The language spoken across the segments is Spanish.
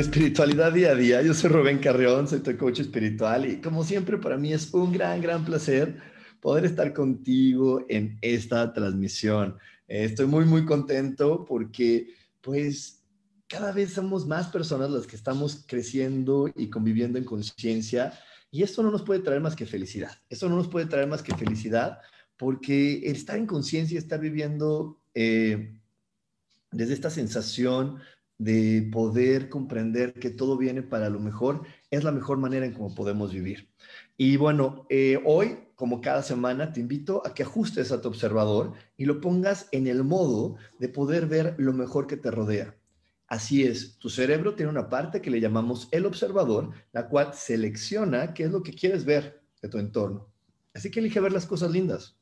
Espiritualidad día a día. Yo soy Rubén Carrión, soy tu coach espiritual y como siempre para mí es un gran, gran placer poder estar contigo en esta transmisión. Eh, estoy muy, muy contento porque pues cada vez somos más personas las que estamos creciendo y conviviendo en conciencia y esto no nos puede traer más que felicidad. Esto no nos puede traer más que felicidad porque estar en conciencia, estar viviendo eh, desde esta sensación de poder comprender que todo viene para lo mejor, es la mejor manera en cómo podemos vivir. Y bueno, eh, hoy, como cada semana, te invito a que ajustes a tu observador y lo pongas en el modo de poder ver lo mejor que te rodea. Así es, tu cerebro tiene una parte que le llamamos el observador, la cual selecciona qué es lo que quieres ver de tu entorno. Así que elige ver las cosas lindas.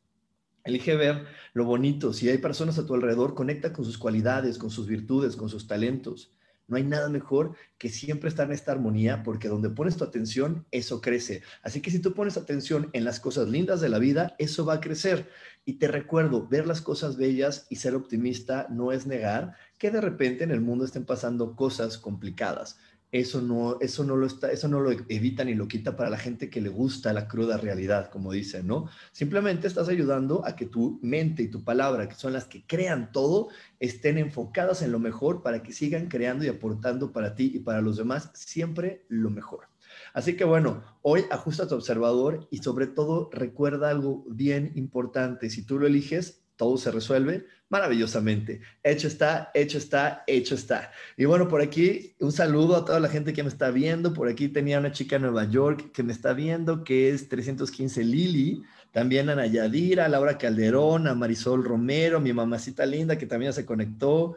Elige ver lo bonito. Si hay personas a tu alrededor, conecta con sus cualidades, con sus virtudes, con sus talentos. No hay nada mejor que siempre estar en esta armonía porque donde pones tu atención, eso crece. Así que si tú pones atención en las cosas lindas de la vida, eso va a crecer. Y te recuerdo, ver las cosas bellas y ser optimista no es negar que de repente en el mundo estén pasando cosas complicadas eso no, eso no lo está, eso no lo evita ni lo quita para la gente que le gusta la cruda realidad, como dicen, ¿no? Simplemente estás ayudando a que tu mente y tu palabra, que son las que crean todo, estén enfocadas en lo mejor para que sigan creando y aportando para ti y para los demás siempre lo mejor. Así que bueno, hoy ajusta tu observador y sobre todo recuerda algo bien importante. Si tú lo eliges, todo se resuelve maravillosamente. Hecho está, hecho está, hecho está. Y bueno, por aquí un saludo a toda la gente que me está viendo. Por aquí tenía una chica en Nueva York que me está viendo, que es 315 Lili. También a Nayadira, a Laura Calderón, a Marisol Romero, mi mamacita linda que también se conectó.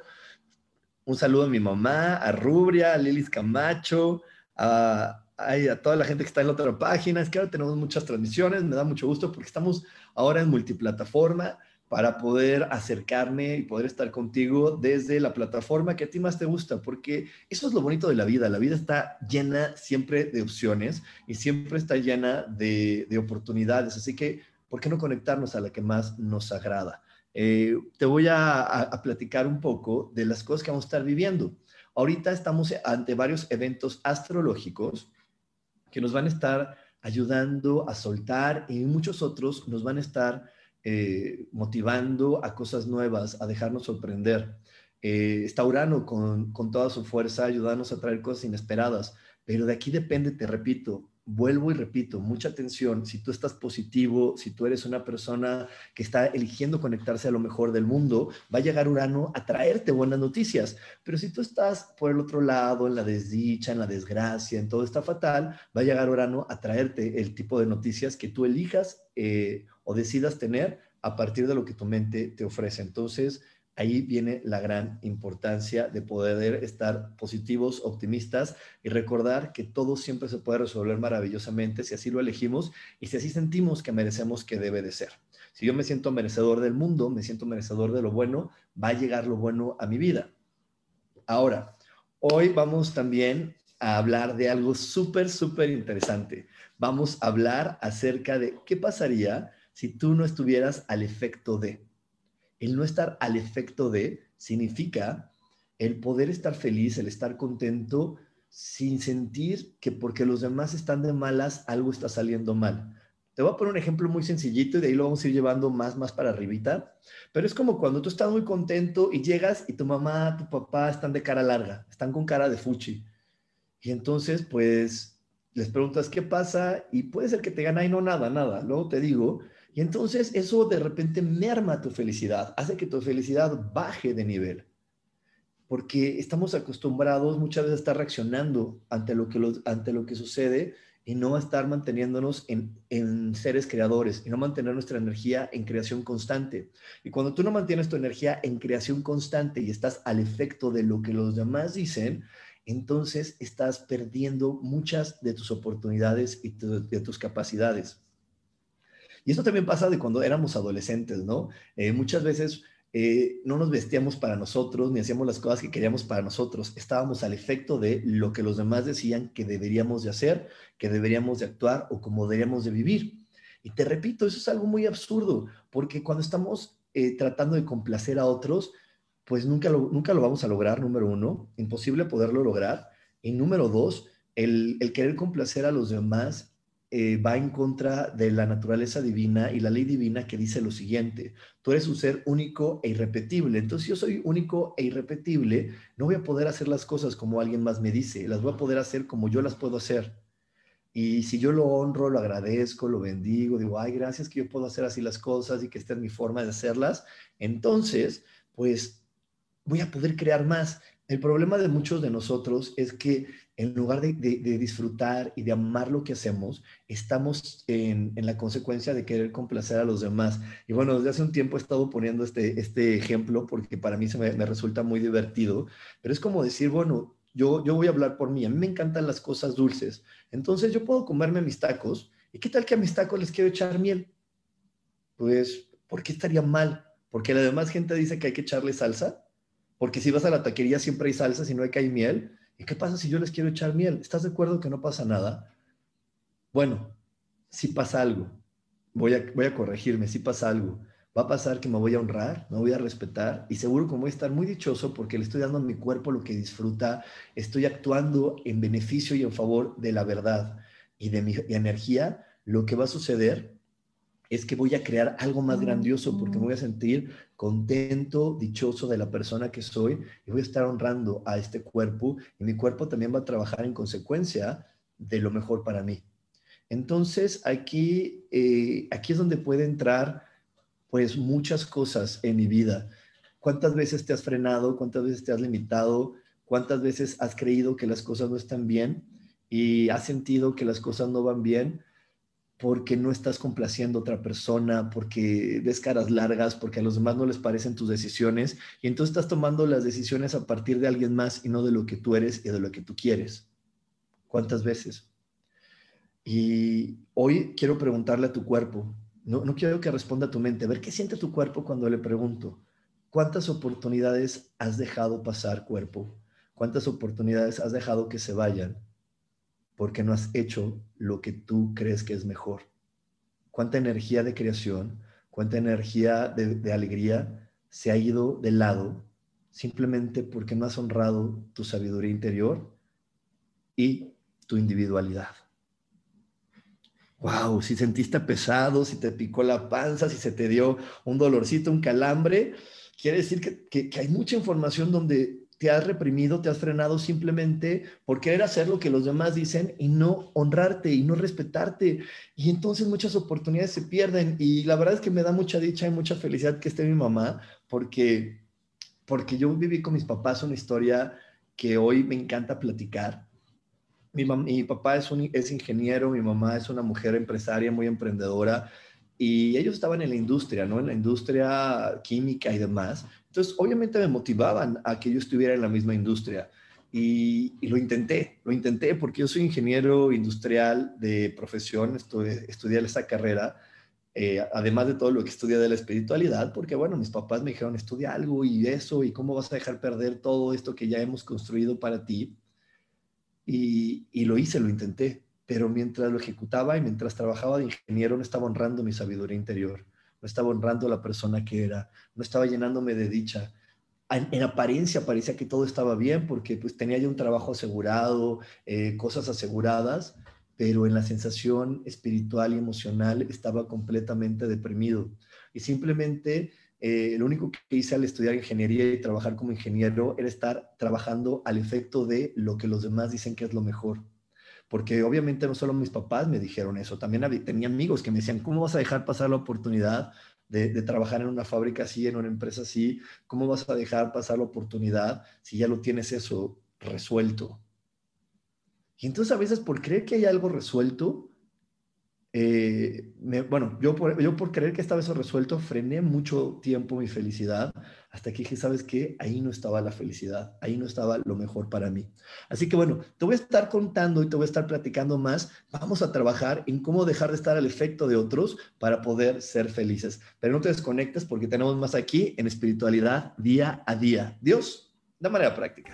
Un saludo a mi mamá, a Rubria, a Lilis Camacho, a, a toda la gente que está en la otra página. Es que ahora tenemos muchas transmisiones, me da mucho gusto porque estamos ahora en multiplataforma para poder acercarme y poder estar contigo desde la plataforma que a ti más te gusta, porque eso es lo bonito de la vida. La vida está llena siempre de opciones y siempre está llena de, oportunidades. Así que, ¿por qué no conectarnos a la que más nos agrada? Eh, te voy a, a platicar un poco de las cosas que vamos a estar viviendo. Ahorita estamos ante varios eventos astrológicos que nos van a estar ayudando a soltar y muchos otros nos van a estar eh, motivando a cosas nuevas, a dejarnos sorprender. Eh, está Urano con, con toda su fuerza ayudándonos a traer cosas inesperadas, pero de aquí depende, te repito, vuelvo y repito, mucha atención, si tú estás positivo, si tú eres una persona que está eligiendo conectarse a lo mejor del mundo, va a llegar Urano a traerte buenas noticias, pero si tú estás por el otro lado, en la desdicha, en la desgracia, en todo está fatal, va a llegar Urano a traerte el tipo de noticias que tú elijas eh, o decidas tener a partir de lo que tu mente te ofrece. Entonces, ahí viene la gran importancia de poder estar positivos, optimistas y recordar que todo siempre se puede resolver maravillosamente si así lo elegimos y si así sentimos que merecemos que debe de ser. Si yo me siento merecedor del mundo, me siento merecedor de lo bueno, va a llegar lo bueno a mi vida. Ahora, hoy vamos también a hablar de algo súper, súper interesante. Vamos a hablar acerca de qué pasaría si tú no estuvieras al efecto de. El no estar al efecto de significa el poder estar feliz, el estar contento sin sentir que porque los demás están de malas, algo está saliendo mal. Te voy a poner un ejemplo muy sencillito y de ahí lo vamos a ir llevando más, más para arribita. Pero es como cuando tú estás muy contento y llegas y tu mamá, tu papá están de cara larga, están con cara de fuchi. Y entonces, pues, les preguntas qué pasa y puede ser que te gana y no nada, nada. Luego te digo, entonces eso de repente merma tu felicidad, hace que tu felicidad baje de nivel. Porque estamos acostumbrados muchas veces a estar reaccionando ante lo que, ante lo que sucede y no a estar manteniéndonos en, en, seres creadores y no mantener nuestra energía en creación constante. Y cuando tú no mantienes tu energía en creación constante y estás al efecto de lo que los demás dicen, entonces estás perdiendo muchas de tus oportunidades y de tus capacidades. Y eso también pasa de cuando éramos adolescentes, ¿no? Eh, muchas veces eh, no nos vestíamos para nosotros ni hacíamos las cosas que queríamos para nosotros. Estábamos al efecto de lo que los demás decían que deberíamos de hacer, que deberíamos de actuar o cómo deberíamos de vivir. Y te repito, eso es algo muy absurdo, porque cuando estamos eh, tratando de complacer a otros, pues nunca lo, nunca lo vamos a lograr, número uno, imposible poderlo lograr. Y número dos, el querer complacer a los demás eh, va en contra de la naturaleza divina y la ley divina que dice lo siguiente, tú eres un ser único e irrepetible, entonces si yo soy único e irrepetible, no voy a poder hacer las cosas como alguien más me dice, las voy a poder hacer como yo las puedo hacer. Y si yo lo honro, lo agradezco, lo bendigo, digo, ay, gracias que yo puedo hacer así las cosas y que esta es mi forma de hacerlas, entonces, pues voy a poder crear más. El problema de muchos de nosotros es que en lugar de, disfrutar y de amar lo que hacemos, estamos en, la consecuencia de querer complacer a los demás. Y bueno, desde hace un tiempo he estado poniendo este, este ejemplo porque para mí se me, resulta muy divertido, pero es como decir, bueno, yo, yo voy a hablar por mí, a mí me encantan las cosas dulces, entonces yo puedo comerme mis tacos, ¿y qué tal que a mis tacos les quiero echar miel? Pues, ¿por qué estaría mal? Porque la demás gente dice que hay que echarle salsa porque si vas a la taquería siempre hay salsa, y no hay que hay miel. ¿Y qué pasa si yo les quiero echar miel? ¿Estás de acuerdo que no pasa nada? Bueno, si pasa algo. Voy a, voy a corregirme, si pasa algo. Va a pasar que me voy a honrar, me voy a respetar y seguro que voy a estar muy dichoso porque le estoy dando a mi cuerpo lo que disfruta, estoy actuando en beneficio y en favor de la verdad y de mi energía. Lo que va a suceder es que voy a crear algo más grandioso porque me voy a sentir contento, dichoso de la persona que soy y voy a estar honrando a este cuerpo y mi cuerpo también va a trabajar en consecuencia de lo mejor para mí. Entonces aquí, eh, aquí es donde puede entrar pues muchas cosas en mi vida. ¿Cuántas veces te has frenado? ¿Cuántas veces te has limitado? ¿Cuántas veces has creído que las cosas no están bien y has sentido que las cosas no van bien? Porque no estás complaciendo a otra persona, porque ves caras largas, porque a los demás no les parecen tus decisiones, y entonces estás tomando las decisiones a partir de alguien más y no de lo que tú eres y de lo que tú quieres. ¿Cuántas veces? Y hoy quiero preguntarle a tu cuerpo, no, quiero que responda a tu mente, a ver qué siente tu cuerpo cuando le pregunto, ¿cuántas oportunidades has dejado pasar cuerpo? ¿Cuántas oportunidades has dejado que se vayan? Porque no has hecho lo que tú crees que es mejor. Cuánta energía de creación, cuánta energía de, alegría se ha ido de lado simplemente porque no has honrado tu sabiduría interior y tu individualidad. Wow, si sentiste pesado, si te picó la panza, si se te dio un dolorcito, un calambre, quiere decir que hay mucha información donde te has reprimido, te has frenado simplemente por querer hacer lo que los demás dicen y no honrarte y no respetarte. Y entonces muchas oportunidades se pierden. Y la verdad es que me da mucha dicha y mucha felicidad que esté mi mamá, porque, porque yo viví con mis papás una historia que hoy me encanta platicar. Mi, mi papá es, un, es ingeniero, mi mamá es una mujer empresaria muy emprendedora y ellos estaban en la industria, ¿no? En la industria química y demás. Entonces, obviamente me motivaban a que yo estuviera en la misma industria. Y, lo intenté, lo intenté porque yo soy ingeniero industrial de profesión, estudié, estudié esa carrera, eh, además de todo lo que estudié de la espiritualidad, porque bueno, mis papás me dijeron, estudia algo y eso, y cómo vas a dejar perder todo esto que ya hemos construido para ti. Y, y lo hice, lo intenté pero mientras lo ejecutaba y mientras trabajaba de ingeniero no estaba honrando mi sabiduría interior, no estaba honrando la persona que era, no estaba llenándome de dicha. En, apariencia parecía que todo estaba bien porque pues tenía ya un trabajo asegurado, eh, cosas aseguradas, pero en la sensación espiritual y emocional estaba completamente deprimido. Y simplemente eh, lo único que hice al estudiar ingeniería y trabajar como ingeniero era estar trabajando al efecto de lo que los demás dicen que es lo mejor porque obviamente no solo mis papás me dijeron eso, también tenía amigos que me decían, ¿cómo vas a dejar pasar la oportunidad de, trabajar en una fábrica así, en una empresa así? ¿Cómo vas a dejar pasar la oportunidad si ya lo tienes eso resuelto? Y entonces a veces por creer que hay algo resuelto, eh, bueno, yo por, yo por creer que estaba eso resuelto, frené mucho tiempo mi felicidad hasta que dije, ¿sabes qué? Ahí no estaba la felicidad, ahí no estaba lo mejor para mí. Así que bueno, te voy a estar contando y te voy a estar platicando más. Vamos a trabajar en cómo dejar de estar al efecto de otros para poder ser felices. Pero no te desconectes porque tenemos más aquí en espiritualidad día a día. Dios, de manera práctica.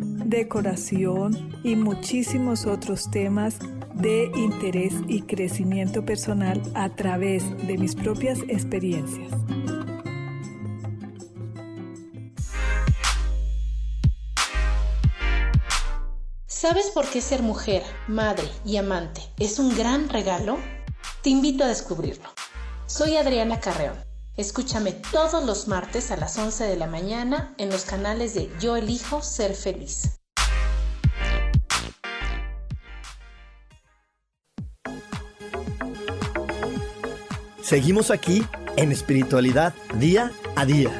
decoración y muchísimos otros temas de interés y crecimiento personal a través de mis propias experiencias. ¿Sabes por qué ser mujer, madre y amante es un gran regalo? Te invito a descubrirlo. Soy Adriana Carreón Escúchame todos los martes a las 11 de la mañana en los canales de Yo elijo ser feliz. Seguimos aquí en espiritualidad día a día.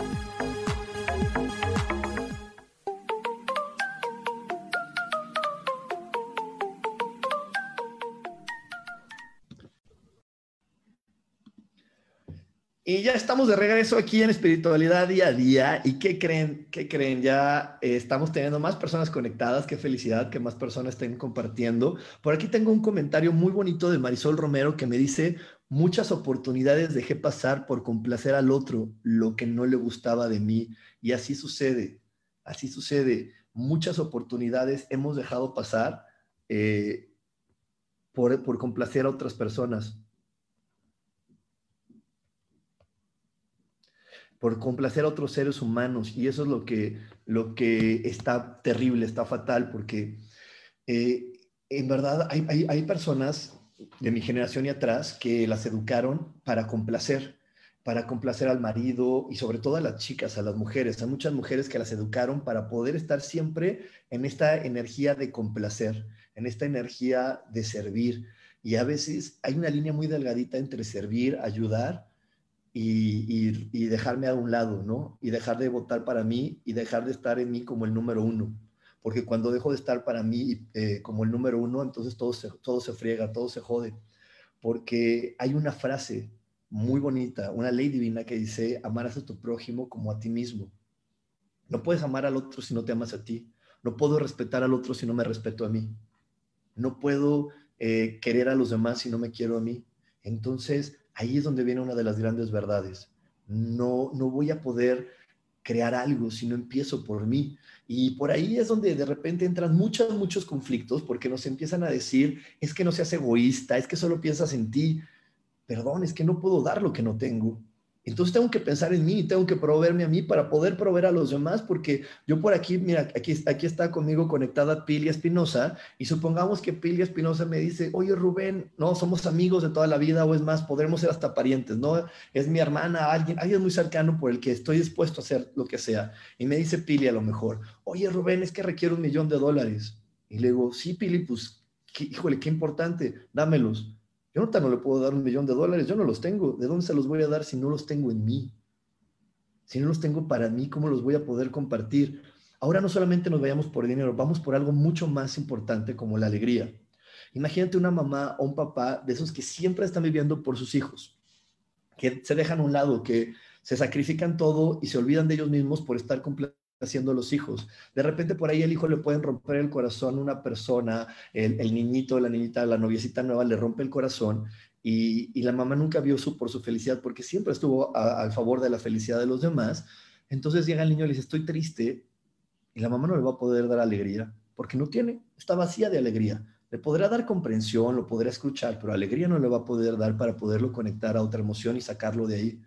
Y ya estamos de regreso aquí en Espiritualidad Día a Día. ¿Y qué creen? ¿Qué creen? Ya eh, estamos teniendo más personas conectadas. Qué felicidad que más personas estén compartiendo. Por aquí tengo un comentario muy bonito de Marisol Romero que me dice, muchas oportunidades dejé pasar por complacer al otro lo que no le gustaba de mí. Y así sucede, así sucede. Muchas oportunidades hemos dejado pasar eh, por, por complacer a otras personas. por complacer a otros seres humanos. Y eso es lo que, lo que está terrible, está fatal, porque eh, en verdad hay, hay, personas de mi generación y atrás que las educaron para complacer, para complacer al marido y sobre todo a las chicas, a las mujeres. Hay muchas mujeres que las educaron para poder estar siempre en esta energía de complacer, en esta energía de servir. Y a veces hay una línea muy delgadita entre servir, ayudar y, dejarme a un lado, ¿no? Y dejar de votar para mí y dejar de estar en mí como el número uno. Porque cuando dejo de estar para mí eh, como el número uno, entonces todo se, todo se friega, todo se jode. Porque hay una frase muy bonita, una ley divina que dice, amarás a tu prójimo como a ti mismo. No puedes amar al otro si no te amas a ti. No puedo respetar al otro si no me respeto a mí. No puedo eh, querer a los demás si no me quiero a mí. Entonces, ahí es donde viene una de las grandes verdades. No, no voy a poder crear algo si no empiezo por mí. Y por ahí es donde de repente entran muchos, muchos conflictos porque nos empiezan a decir, es que no seas egoísta, es que solo piensas en ti. Perdón, es que no puedo dar lo que no tengo. Entonces tengo que pensar en mí tengo que proveerme a mí para poder proveer a los demás, porque yo por aquí, mira, aquí, aquí está conmigo conectada Pilia Espinosa y supongamos que Pilia Espinosa me dice, oye Rubén, no, somos amigos de toda la vida o es más, podremos ser hasta parientes, ¿no? Es mi hermana, alguien, alguien muy cercano por el que estoy dispuesto a hacer lo que sea. Y me dice Pili a lo mejor, oye Rubén, es que requiere un millón de dólares. Y le digo, sí, Pili, pues híjole, qué importante, dámelos. Yo no, no le puedo dar un millón de dólares, yo no los tengo. ¿De dónde se los voy a dar si no los tengo en mí? Si no los tengo para mí, ¿cómo los voy a poder compartir? Ahora no solamente nos vayamos por dinero, vamos por algo mucho más importante como la alegría. Imagínate una mamá o un papá de esos que siempre están viviendo por sus hijos, que se dejan a un lado, que se sacrifican todo y se olvidan de ellos mismos por estar haciendo los hijos. De repente por ahí el hijo le pueden romper el corazón una persona, el, niñito, la niñita, la noviecita nueva le rompe el corazón y, la mamá nunca vio su, por su felicidad porque siempre estuvo al favor de la felicidad de los demás. Entonces llega el niño y le dice, estoy triste y la mamá no le va a poder dar alegría porque no tiene, está vacía de alegría. Le podrá dar comprensión, lo podrá escuchar, pero alegría no le va a poder dar para poderlo conectar a otra emoción y sacarlo de ahí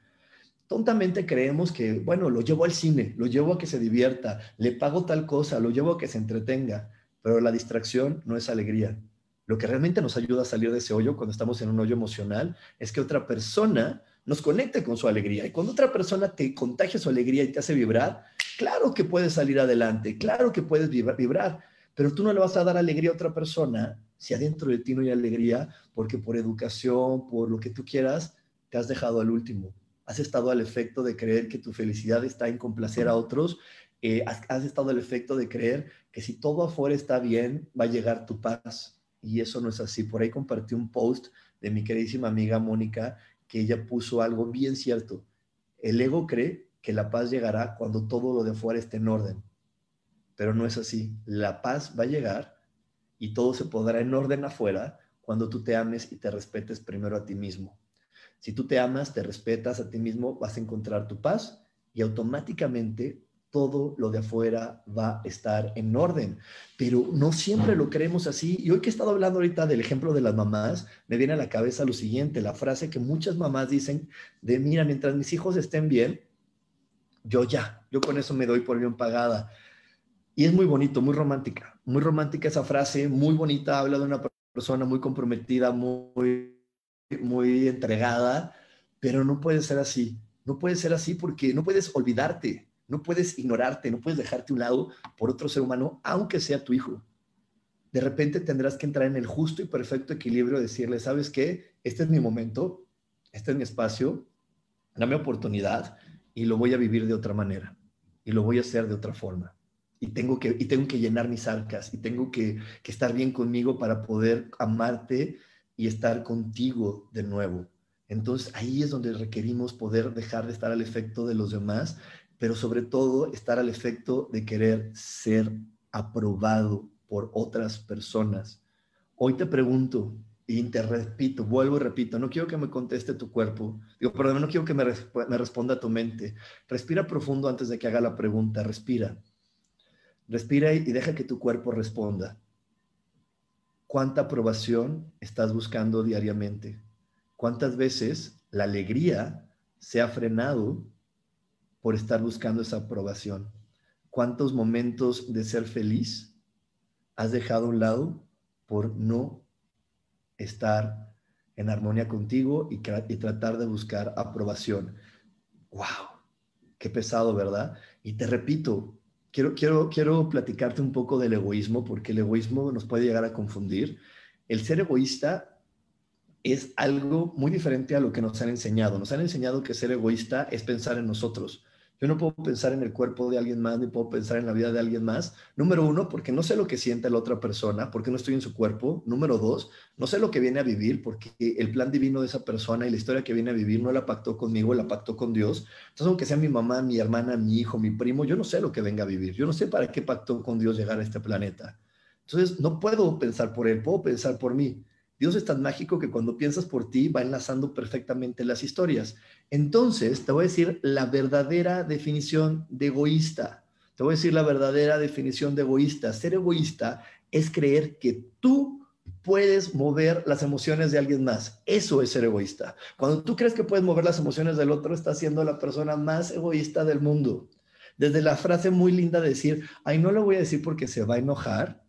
tontamente creemos que, bueno, lo llevo al cine, lo llevo a que se divierta, le pago tal cosa, lo llevo a que se entretenga, pero la distracción no es alegría. Lo que realmente nos ayuda a salir de ese hoyo cuando estamos en un hoyo emocional es que otra persona nos conecte con su alegría. Y cuando otra persona te contagia su alegría y te hace vibrar, claro que puedes salir adelante, claro que puedes vibrar, pero tú no le vas a dar alegría a otra persona si adentro de ti no hay alegría, porque por educación, por lo que tú quieras, te has dejado al último has estado al efecto de creer que tu felicidad está en complacer a otros, eh, has, estado al efecto de creer que si todo afuera está bien, va a llegar tu paz. Y eso no es así. Por ahí compartí un post de mi queridísima amiga Mónica, que ella puso algo bien cierto. El ego cree que la paz llegará cuando todo lo de afuera esté en orden. Pero no es así. La paz va a llegar y todo se podrá en orden afuera cuando tú te ames y te respetes primero a ti mismo. Si tú te amas, te respetas a ti mismo, vas a encontrar tu paz y automáticamente todo lo de afuera va a estar en orden. Pero no siempre lo creemos así. Y hoy que he estado hablando ahorita del ejemplo de las mamás, me viene a la cabeza lo siguiente, la frase que muchas mamás dicen de, mira, mientras mis hijos estén bien, yo ya, yo con eso me doy por bien pagada. Y es muy bonito, muy romántica, muy romántica esa frase, muy bonita, habla de una persona muy comprometida, muy muy entregada, pero no puede ser así. No puede ser así porque no puedes olvidarte, no puedes ignorarte, no puedes dejarte un lado por otro ser humano, aunque sea tu hijo. De repente tendrás que entrar en el justo y perfecto equilibrio, decirle, ¿sabes qué? Este es mi momento, este es mi espacio, dame oportunidad y lo voy a vivir de otra manera y lo voy a hacer de otra forma. Y tengo que, y tengo que llenar mis arcas y tengo que, que estar bien conmigo para poder amarte y estar contigo de nuevo. Entonces ahí es donde requerimos poder dejar de estar al efecto de los demás, pero sobre todo estar al efecto de querer ser aprobado por otras personas. Hoy te pregunto y te repito, vuelvo y repito, no quiero que me conteste tu cuerpo, digo, perdón, no quiero que me, me responda tu mente. Respira profundo antes de que haga la pregunta, respira. Respira y deja que tu cuerpo responda. ¿Cuánta aprobación estás buscando diariamente? ¿Cuántas veces la alegría se ha frenado por estar buscando esa aprobación? ¿Cuántos momentos de ser feliz has dejado a un lado por no estar en armonía contigo y, y tratar de buscar aprobación? ¡Wow! Qué pesado, ¿verdad? Y te repito, quiero, quiero, quiero platicarte un poco del egoísmo, porque el egoísmo nos puede llegar a confundir. El ser egoísta es algo muy diferente a lo que nos han enseñado. Nos han enseñado que ser egoísta es pensar en nosotros. Yo no puedo pensar en el cuerpo de alguien más, ni puedo pensar en la vida de alguien más. Número uno, porque no sé lo que siente la otra persona, porque no estoy en su cuerpo. Número dos, no sé lo que viene a vivir, porque el plan divino de esa persona y la historia que viene a vivir no la pactó conmigo, la pactó con Dios. Entonces, aunque sea mi mamá, mi hermana, mi hijo, mi primo, yo no sé lo que venga a vivir. Yo no sé para qué pactó con Dios llegar a este planeta. Entonces, no puedo pensar por él, puedo pensar por mí. Dios es tan mágico que cuando piensas por ti va enlazando perfectamente las historias. Entonces, te voy a decir la verdadera definición de egoísta. Te voy a decir la verdadera definición de egoísta. Ser egoísta es creer que tú puedes mover las emociones de alguien más. Eso es ser egoísta. Cuando tú crees que puedes mover las emociones del otro, estás siendo la persona más egoísta del mundo. Desde la frase muy linda de decir, ay, no lo voy a decir porque se va a enojar,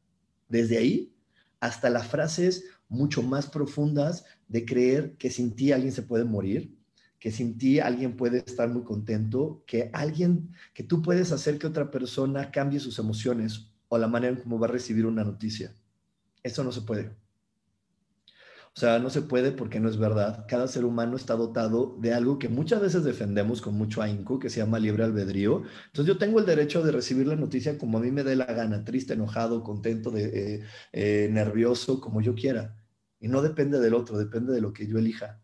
desde ahí hasta las frases mucho más profundas de creer que sin ti alguien se puede morir, que sin ti alguien puede estar muy contento, que alguien, que tú puedes hacer que otra persona cambie sus emociones o la manera en cómo va a recibir una noticia. Eso no se puede. O sea, no se puede porque no es verdad. Cada ser humano está dotado de algo que muchas veces defendemos con mucho ahínco, que se llama libre albedrío. Entonces yo tengo el derecho de recibir la noticia como a mí me dé la gana, triste, enojado, contento, de, eh, eh, nervioso, como yo quiera. Y no depende del otro, depende de lo que yo elija.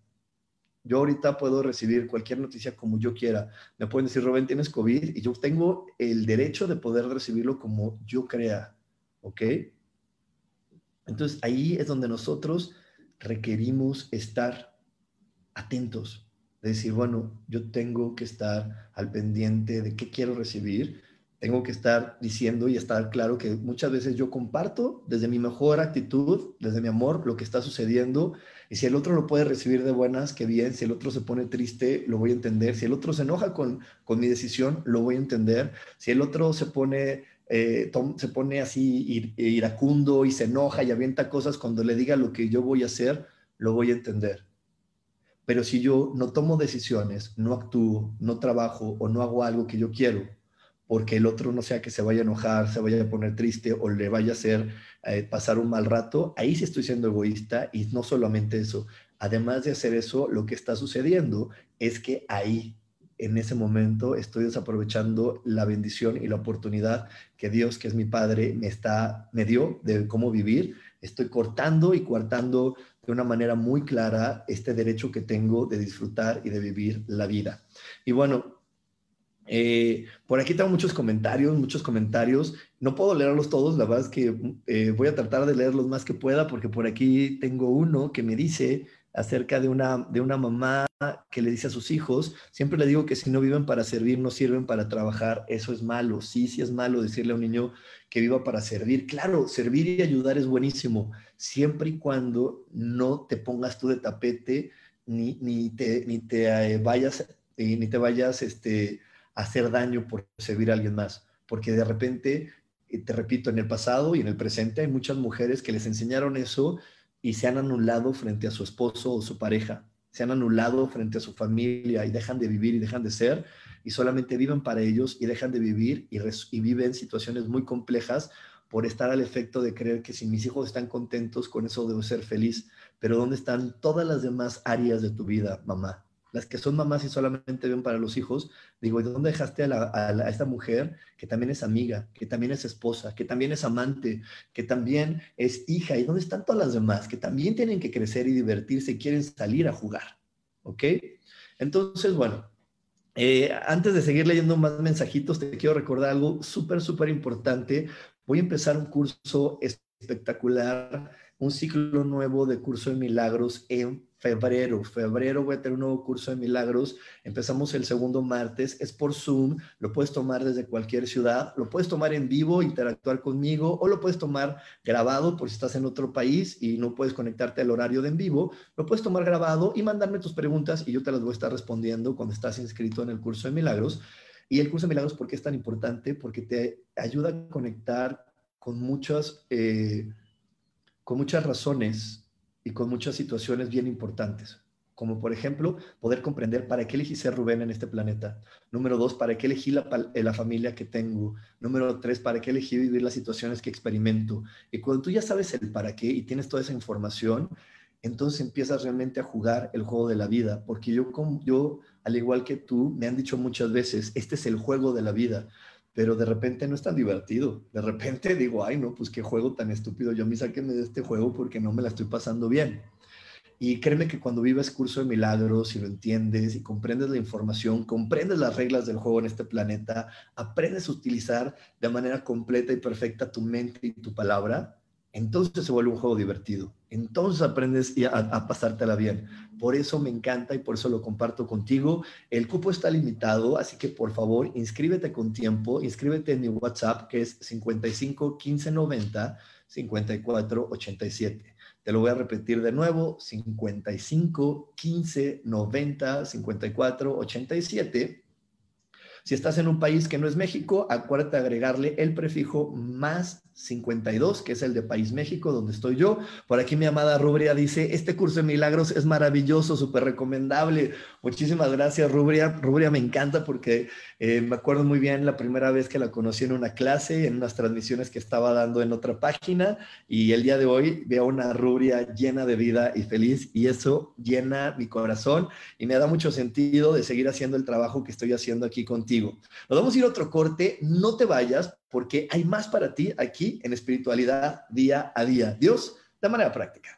Yo ahorita puedo recibir cualquier noticia como yo quiera. Me pueden decir, Rubén, tienes COVID y yo tengo el derecho de poder recibirlo como yo crea. ¿Ok? Entonces ahí es donde nosotros requerimos estar atentos, de decir, bueno, yo tengo que estar al pendiente de qué quiero recibir, tengo que estar diciendo y estar claro que muchas veces yo comparto desde mi mejor actitud, desde mi amor, lo que está sucediendo. Y si el otro lo puede recibir de buenas, qué bien. Si el otro se pone triste, lo voy a entender. Si el otro se enoja con, con mi decisión, lo voy a entender. Si el otro se pone, eh, se pone así iracundo y se enoja y avienta cosas cuando le diga lo que yo voy a hacer, lo voy a entender. Pero si yo no tomo decisiones, no actúo, no trabajo o no hago algo que yo quiero, porque el otro no sea que se vaya a enojar, se vaya a poner triste o le vaya a hacer eh, pasar un mal rato, ahí sí estoy siendo egoísta y no solamente eso. Además de hacer eso, lo que está sucediendo es que ahí, en ese momento, estoy desaprovechando la bendición y la oportunidad que Dios, que es mi Padre, me, está, me dio de cómo vivir. Estoy cortando y coartando de una manera muy clara este derecho que tengo de disfrutar y de vivir la vida. Y bueno, eh, por aquí tengo muchos comentarios, muchos comentarios. No puedo leerlos todos, la verdad es que eh, voy a tratar de leer los más que pueda porque por aquí tengo uno que me dice acerca de una, de una mamá que le dice a sus hijos, siempre le digo que si no viven para servir, no sirven para trabajar, eso es malo. Sí, sí es malo decirle a un niño que viva para servir. Claro, servir y ayudar es buenísimo, siempre y cuando no te pongas tú de tapete ni, ni te, ni te eh, vayas, ni te vayas, este, hacer daño por servir a alguien más. Porque de repente, eh, te repito, en el pasado y en el presente hay muchas mujeres que les enseñaron eso y se han anulado frente a su esposo o su pareja, se han anulado frente a su familia y dejan de vivir y dejan de ser y solamente viven para ellos y dejan de vivir y, y viven situaciones muy complejas por estar al efecto de creer que si mis hijos están contentos, con eso debo ser feliz. Pero ¿dónde están todas las demás áreas de tu vida, mamá? Las que son mamás y solamente ven para los hijos, digo, ¿de dónde dejaste a, esta mujer que también es amiga, que también es esposa, que también es amante, que también es hija? ¿Y dónde están todas las demás que también tienen que crecer y divertirse quieren salir a jugar? ¿Ok? Entonces, bueno, eh, antes de seguir leyendo más mensajitos, te quiero recordar algo súper, súper importante. Voy a empezar un curso espectacular, un ciclo nuevo de curso de milagros en febrero. Febrero voy a tener un nuevo curso de milagros. Empezamos el segundo martes. Es por Zoom. Lo puedes tomar desde cualquier ciudad. Lo puedes tomar en vivo, interactuar conmigo o lo puedes tomar grabado por si estás en otro país y no puedes conectarte al horario de en vivo. Lo puedes tomar grabado y mandarme tus preguntas y yo te las voy a estar respondiendo cuando estás inscrito en el curso de milagros. Y el curso de milagros, ¿por qué es tan importante? Porque te ayuda a conectar con muchas, eh, con muchas razones y con muchas situaciones bien importantes, como por ejemplo poder comprender para qué elegí ser Rubén en este planeta. Número dos, para qué elegí la, eh, la, familia que tengo. Número tres, para qué elegí vivir las situaciones que experimento. Y cuando tú ya sabes el para qué y tienes toda esa información, entonces empiezas realmente a jugar el juego de la vida, porque yo, yo, al igual que tú, me han dicho muchas veces, este es el juego de la vida pero de repente no es tan divertido. De repente digo, ay, no, pues qué juego tan estúpido. Yo a mí de este juego porque no me la estoy pasando bien. Y créeme que cuando vives curso de milagros y lo entiendes y comprendes la información, comprendes las reglas del juego en este planeta, aprendes a utilizar de manera completa y perfecta tu mente y tu palabra, entonces se vuelve un juego divertido. Entonces aprendes a, a, pasártela bien. Por eso me encanta y por eso lo comparto contigo. El cupo está limitado, así que por favor inscríbete con tiempo. Inscríbete en mi WhatsApp que es 55 15 90 54 87. Te lo voy a repetir de nuevo, 55 15 90 54 87. Si estás en un país que no es México, acuérdate agregarle el prefijo más 52, que es el de País México, donde estoy yo. Por aquí mi amada Rubria dice, este curso de milagros es maravilloso, súper recomendable. Muchísimas gracias, Rubria. Rubria me encanta porque eh, me acuerdo muy bien la primera vez que la conocí en una clase, en unas transmisiones que estaba dando en otra página, y el día de hoy veo una Rubria llena de vida y feliz, y eso llena mi corazón y me da mucho sentido de seguir haciendo el trabajo que estoy haciendo aquí contigo. Nos vamos a ir otro corte, no te vayas porque hay más para ti aquí en espiritualidad día a día. Dios, de manera práctica.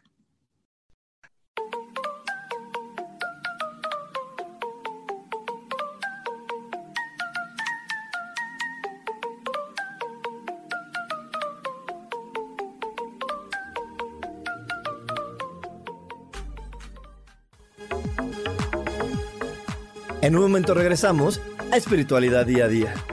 En un momento regresamos a Espiritualidad Día a Día.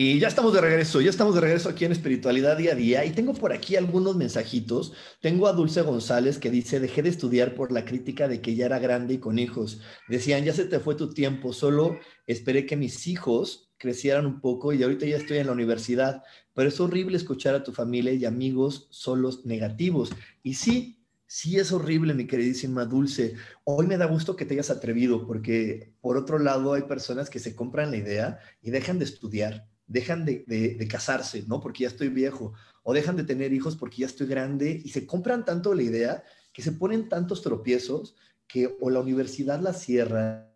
Y ya estamos de regreso, ya estamos de regreso aquí en Espiritualidad Día a Día y tengo por aquí algunos mensajitos. Tengo a Dulce González que dice, dejé de estudiar por la crítica de que ya era grande y con hijos. Decían, ya se te fue tu tiempo, solo esperé que mis hijos crecieran un poco y ahorita ya estoy en la universidad, pero es horrible escuchar a tu familia y amigos solos negativos. Y sí, sí es horrible, mi queridísima Dulce. Hoy me da gusto que te hayas atrevido porque por otro lado hay personas que se compran la idea y dejan de estudiar dejan de, casarse, ¿no? Porque ya estoy viejo, o dejan de tener hijos porque ya estoy grande y se compran tanto la idea que se ponen tantos tropiezos que o la universidad la cierran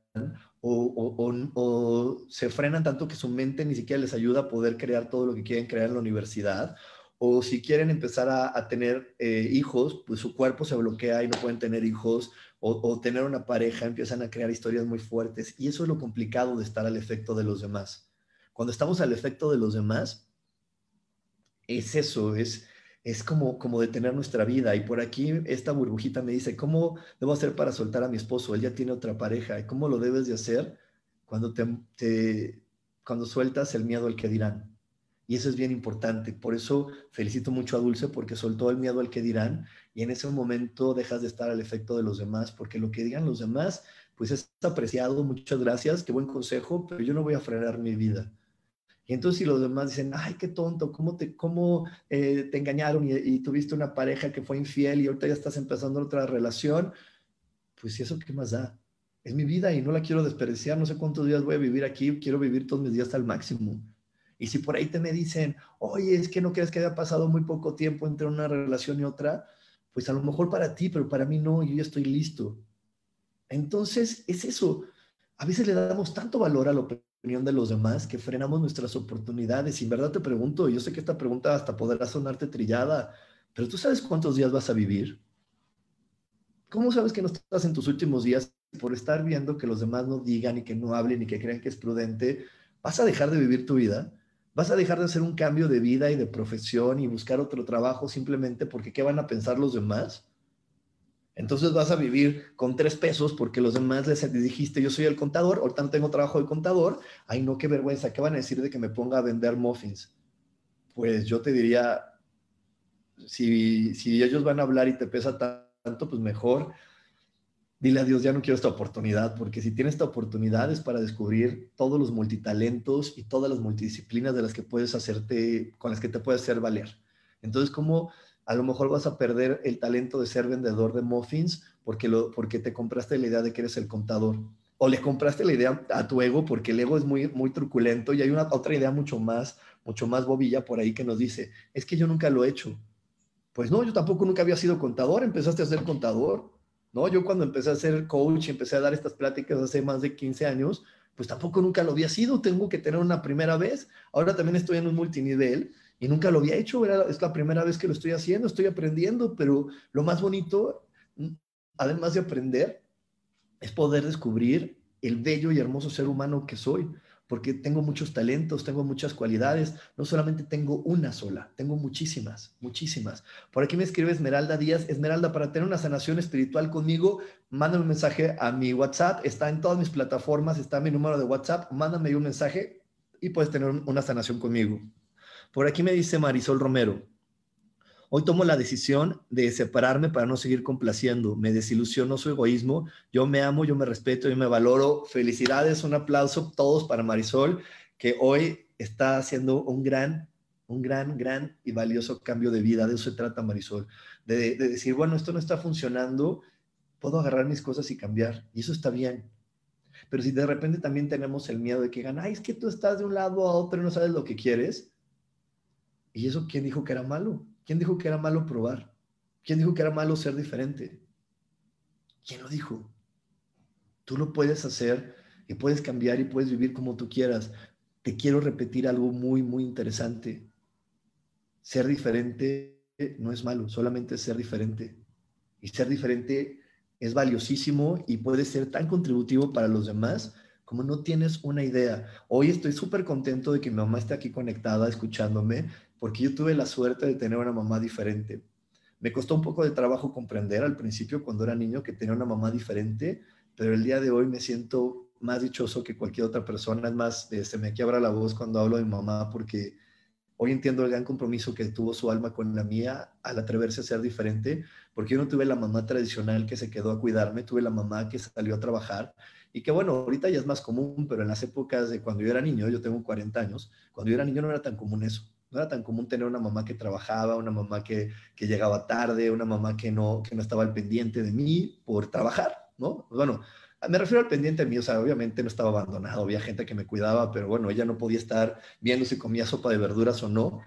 o, se frenan tanto que su mente ni siquiera les ayuda a poder crear todo lo que quieren crear en la universidad. O si quieren empezar a, tener eh, hijos, pues su cuerpo se bloquea y no pueden tener hijos. o tener una pareja, empiezan a crear historias muy fuertes. Y eso es lo complicado de estar al efecto de los demás. Cuando estamos al efecto de los demás, es eso, es, es como, como detener nuestra vida. Y por aquí esta burbujita me dice, ¿cómo debo hacer para soltar a mi esposo? Él ya tiene otra pareja. ¿Y cómo lo debes de hacer cuando, te, cuando sueltas el miedo al que dirán? Y eso es bien importante. Por eso felicito mucho a Dulce porque soltó el miedo al que dirán y en ese momento dejas de estar al efecto de los demás, porque lo que digan los demás, pues es apreciado. Muchas gracias, qué buen consejo, pero yo no voy a frenar mi vida. Y entonces si los demás dicen, ay, qué tonto, ¿cómo te, cómo, eh, te engañaron y, tuviste una pareja que fue infiel y ahorita ya estás empezando otra relación? Pues eso qué más da. Es mi vida y no la quiero desperdiciar, no sé cuántos días voy a vivir aquí, quiero vivir todos mis días al máximo. Y si por ahí te me dicen, oye, es que no crees que haya pasado muy poco tiempo entre una relación y otra, pues a lo mejor para ti, pero para mí no, yo ya estoy listo. Entonces, es eso a veces le damos tanto valor a la opinión de los demás que frenamos nuestras oportunidades. Y en verdad te pregunto, yo sé que esta pregunta hasta podrá sonarte trillada, pero ¿tú sabes cuántos días vas a vivir? ¿Cómo sabes que no estás en tus últimos días por estar viendo que los demás no digan y que no hablen y que crean que es prudente? ¿Vas a dejar de vivir tu vida? ¿Vas a dejar de hacer un cambio de vida y de profesión y buscar otro trabajo simplemente porque qué van a pensar los demás? Entonces vas a vivir con tres pesos porque los demás les dijiste, yo soy el contador, ahorita tengo trabajo de contador. Ay, no, qué vergüenza, ¿qué van a decir de que me ponga a vender muffins? Pues yo te diría, si, si ellos van a hablar y te pesa tanto, pues mejor dile a Dios, ya no quiero esta oportunidad, porque si tienes esta oportunidad es para descubrir todos los multitalentos y todas las multidisciplinas de las que puedes hacerte, con las que te puedes hacer valer. Entonces, ¿cómo a lo mejor vas a perder el talento de ser vendedor de muffins porque, lo, porque te compraste la idea de que eres el contador? O le compraste la idea a tu ego porque el ego es muy, muy truculento y hay una otra idea mucho más, mucho más bobilla por ahí que nos dice, es que yo nunca lo he hecho pues no, yo tampoco nunca había sido contador, empezaste a ser contador, ¿no? Yo cuando empecé a ser coach y empecé a dar estas pláticas hace más de 15 años, pues tampoco nunca lo había sido, tengo que tener una primera vez. Ahora también estoy en un multinivel y nunca lo había hecho, es la primera vez que lo estoy haciendo, estoy aprendiendo, pero lo más bonito, además de aprender, es poder descubrir el bello y hermoso ser humano que soy porque tengo muchos talentos, tengo muchas cualidades, no solamente tengo una sola, tengo muchísimas, muchísimas. Por aquí me escribe Esmeralda Díaz, Esmeralda, para tener una sanación espiritual conmigo, mándame un mensaje a mi WhatsApp, está en todas mis plataformas, está mi número de WhatsApp, mándame un mensaje y puedes tener una sanación conmigo. Por aquí me dice Marisol Romero, Hoy tomo la decisión de separarme para no seguir complaciendo. Me desilusionó su egoísmo. Yo me amo, yo me respeto, yo me valoro. Felicidades, un aplauso todos para Marisol, que hoy está haciendo un gran, un gran, gran y valioso cambio de vida. De eso se trata Marisol. De, de decir, bueno, esto no está funcionando, puedo agarrar mis cosas y cambiar. Y eso está bien. Pero si de repente también tenemos el miedo de que digan, ay, es que tú estás de un lado a otro y no sabes lo que quieres. ¿Y eso quién dijo que era malo? ¿Quién dijo que era malo probar? ¿Quién dijo que era malo ser diferente? ¿Quién lo dijo? Tú lo puedes hacer y puedes cambiar y puedes vivir como tú quieras. Te quiero repetir algo muy, muy interesante. Ser diferente no es malo, solamente ser diferente. Y ser diferente es valiosísimo y puede ser tan contributivo para los demás como no tienes una idea. Hoy estoy súper contento de que mi mamá esté aquí conectada, escuchándome, porque yo tuve la suerte de tener una mamá diferente. Me costó un poco de trabajo comprender al principio cuando era niño que tenía una mamá diferente, pero el día de hoy me siento más dichoso que cualquier otra persona. Es más, eh, se me quiebra la voz cuando hablo de mamá porque hoy entiendo el gran compromiso que tuvo su alma con la mía al atreverse a ser diferente, porque yo no tuve la mamá tradicional que se quedó a cuidarme, tuve la mamá que salió a trabajar y que bueno, ahorita ya es más común, pero en las épocas de cuando yo era niño, yo tengo 40 años, cuando yo era niño no era tan común eso. No era tan común tener una mamá que trabajaba, una mamá que, que llegaba tarde, una mamá que no, que no estaba al pendiente de mí por trabajar, ¿no? Bueno, me refiero al pendiente de mí, o sea, obviamente no estaba abandonado, había gente que me cuidaba, pero bueno, ella no podía estar viendo si comía sopa de verduras o no,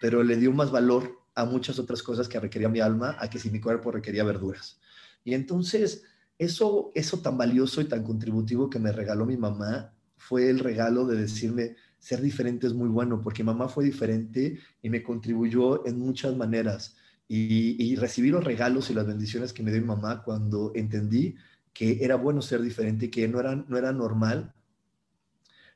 pero le dio más valor a muchas otras cosas que requería mi alma, a que si mi cuerpo requería verduras. Y entonces, eso, eso tan valioso y tan contributivo que me regaló mi mamá fue el regalo de decirme, ser diferente es muy bueno, porque mamá fue diferente y me contribuyó en muchas maneras. Y, recibí los regalos y las bendiciones que me dio mi mamá cuando entendí que era bueno ser diferente, que no era, no era normal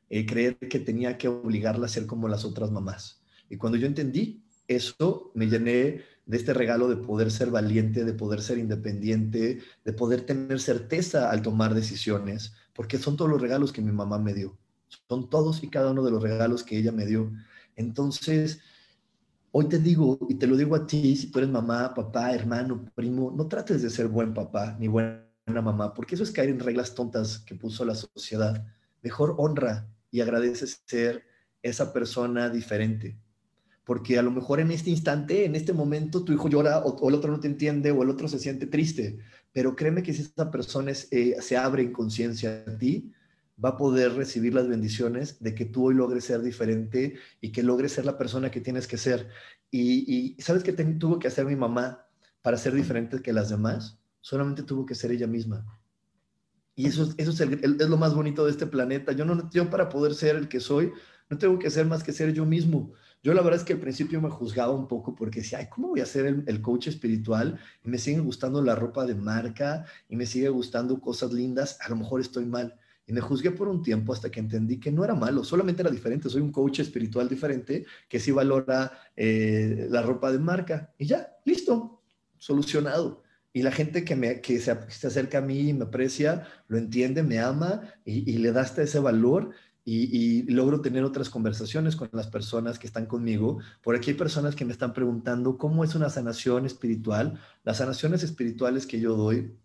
eh, creer que tenía que obligarla a ser como las otras mamás. Y cuando yo entendí eso, me llené de este regalo de poder ser valiente, de poder ser independiente, de poder tener certeza al tomar decisiones, porque son todos los regalos que mi mamá me dio. Son todos y cada uno de los regalos que ella me dio. Entonces, hoy te digo, y te lo digo a ti, si tú eres mamá, papá, hermano, primo, no trates de ser buen papá ni buena mamá, porque eso es caer en reglas tontas que puso la sociedad. Mejor honra y agradece ser esa persona diferente porque a lo mejor en este instante, en este momento, tu hijo llora o, el otro no te entiende o el otro se siente triste, pero créeme que si esa persona eh, se abre en conciencia a ti, va a poder recibir las bendiciones de que tú hoy logres ser diferente y que logres ser la persona que tienes que ser. Y, ¿sabes qué tuvo que hacer mi mamá para ser diferente que las demás? Solamente tuvo que ser ella misma. Y eso, eso es, es, lo más bonito de este planeta. Yo, no, yo para poder ser el que soy, no tengo que ser más que ser yo mismo. Yo la verdad es que al principio me juzgaba un poco porque decía, ay, ¿cómo voy a ser el, el, coach espiritual? Y me sigue gustando la ropa de marca y me sigue gustando cosas lindas, a lo mejor estoy mal. Y me juzgué por un tiempo hasta que entendí que no era malo, solamente era diferente. Soy un coach espiritual diferente que sí valora eh, la ropa de marca. Y ya, listo, solucionado. Y la gente que, me, que se, acerca a mí y me aprecia, lo entiende, me ama y, y le da hasta ese valor y, logro tener otras conversaciones con las personas que están conmigo. Por aquí hay personas que me están preguntando cómo es una sanación espiritual. Las sanaciones espirituales que yo doy,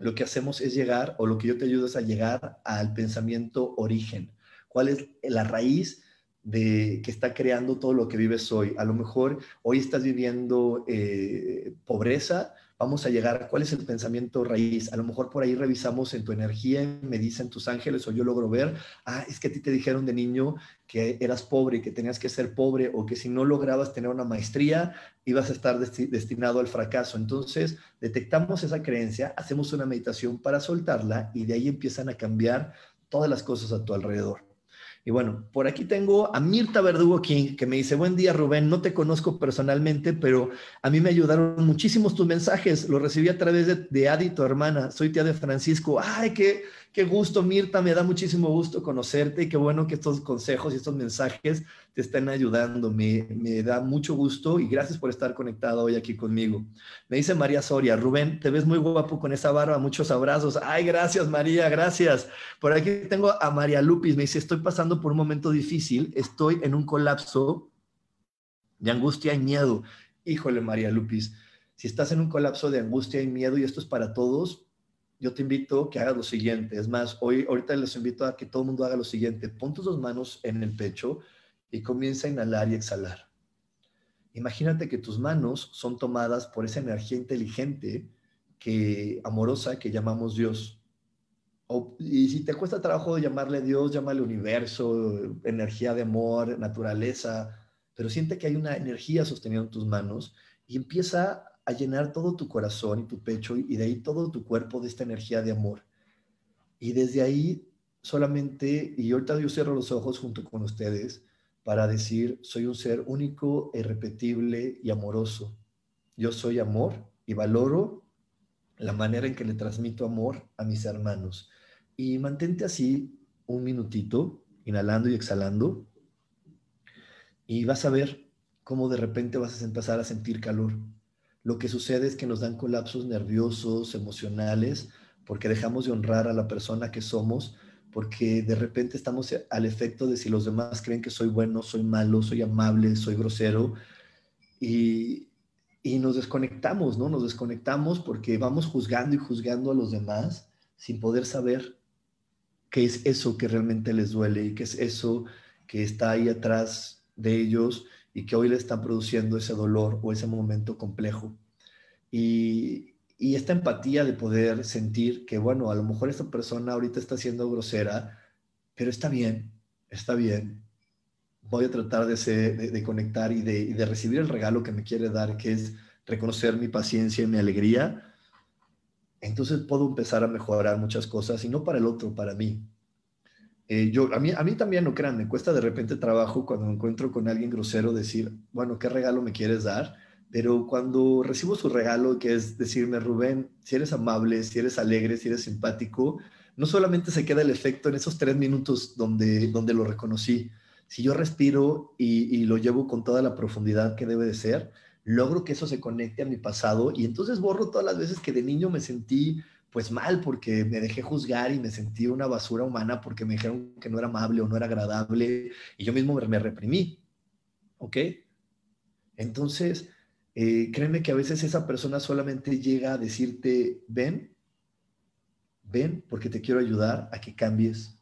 lo que hacemos es llegar, o lo que yo te ayudo es a llegar al pensamiento origen. ¿Cuál es la raíz de que está creando todo lo que vives hoy? A lo mejor hoy estás viviendo eh, pobreza, vamos a llegar a cuál es el pensamiento raíz. A lo mejor por ahí revisamos en tu energía, me dicen tus ángeles o yo logro ver, ah, es que a ti te dijeron de niño que eras pobre, que tenías que ser pobre o que si no lograbas tener una maestría ibas a estar destinado al fracaso. Entonces, detectamos esa creencia, hacemos una meditación para soltarla y de ahí empiezan a cambiar todas las cosas a tu alrededor. Y bueno, por aquí tengo a Mirta Verdugo King, que me dice, buen día Rubén, no te conozco personalmente, pero a mí me ayudaron muchísimos tus mensajes, los recibí a través de, de Adi, tu hermana, soy tía de Francisco, ay, qué, Qué gusto, Mirta, me da muchísimo gusto conocerte y qué bueno que estos consejos y estos mensajes te estén ayudando. Me, me da mucho gusto y gracias por estar conectado hoy aquí conmigo. Me dice María Soria, Rubén, te ves muy guapo con esa barba, muchos abrazos. Ay, gracias, María, gracias. Por aquí tengo a María Lupis, me dice, estoy pasando por un momento difícil, estoy en un colapso de angustia y miedo. Híjole, María Lupis, si estás en un colapso de angustia y miedo y esto es para todos, yo te invito a que hagas lo siguiente. Es más, hoy, ahorita les invito a que todo el mundo haga lo siguiente. Pon tus dos manos en el pecho y comienza a inhalar y exhalar. Imagínate que tus manos son tomadas por esa energía inteligente, que, amorosa, que llamamos Dios. y si te cuesta trabajo llamarle Dios, llámale universo, energía de amor, naturaleza, pero siente que hay una energía sosteniendo tus manos y empieza a llenar todo tu corazón y tu pecho y de ahí todo tu cuerpo de esta energía de amor. Y desde ahí solamente, y ahorita yo cierro los ojos junto con ustedes para decir, soy un ser único, irrepetible y amoroso. Yo soy amor y valoro la manera en que le transmito amor a mis hermanos. Y mantente así un minutito, inhalando y exhalando, y vas a ver cómo de repente vas a empezar a sentir calor lo que sucede es que nos dan colapsos nerviosos, emocionales, porque dejamos de honrar a la persona que somos, porque de repente estamos al efecto de si los demás creen que soy bueno, soy malo, soy amable, soy grosero, y, nos desconectamos, ¿no? Nos desconectamos porque vamos juzgando y juzgando a los demás sin poder saber qué es eso que realmente les duele y qué es eso que está ahí atrás de ellos y que hoy le están produciendo ese dolor o ese momento complejo. Y, esta empatía de poder sentir que, bueno, a lo mejor esta persona ahorita está siendo grosera, pero está bien, está bien. Voy a tratar de, de, conectar y de recibir el regalo que me quiere dar, que es reconocer mi paciencia y mi alegría. Entonces puedo empezar a mejorar muchas cosas y no para el otro, para mí. Eh, yo, a, mí, a mí también, no crean, me cuesta de repente trabajo cuando me encuentro con alguien grosero decir, bueno, ¿qué regalo me quieres dar? Pero cuando recibo su regalo, que es decirme, Rubén, si eres amable, si eres alegre, si eres simpático, no solamente se queda el efecto en esos tres minutos donde, donde lo reconocí, si yo respiro y, y lo llevo con toda la profundidad que debe de ser, logro que eso se conecte a mi pasado y entonces borro todas las veces que de niño me sentí pues mal porque me dejé juzgar y me sentí una basura humana porque me dijeron que no era amable o no era agradable y yo mismo me reprimí. ¿Ok? Entonces, eh, créeme que a veces esa persona solamente llega a decirte, ven, ven porque te quiero ayudar a que cambies,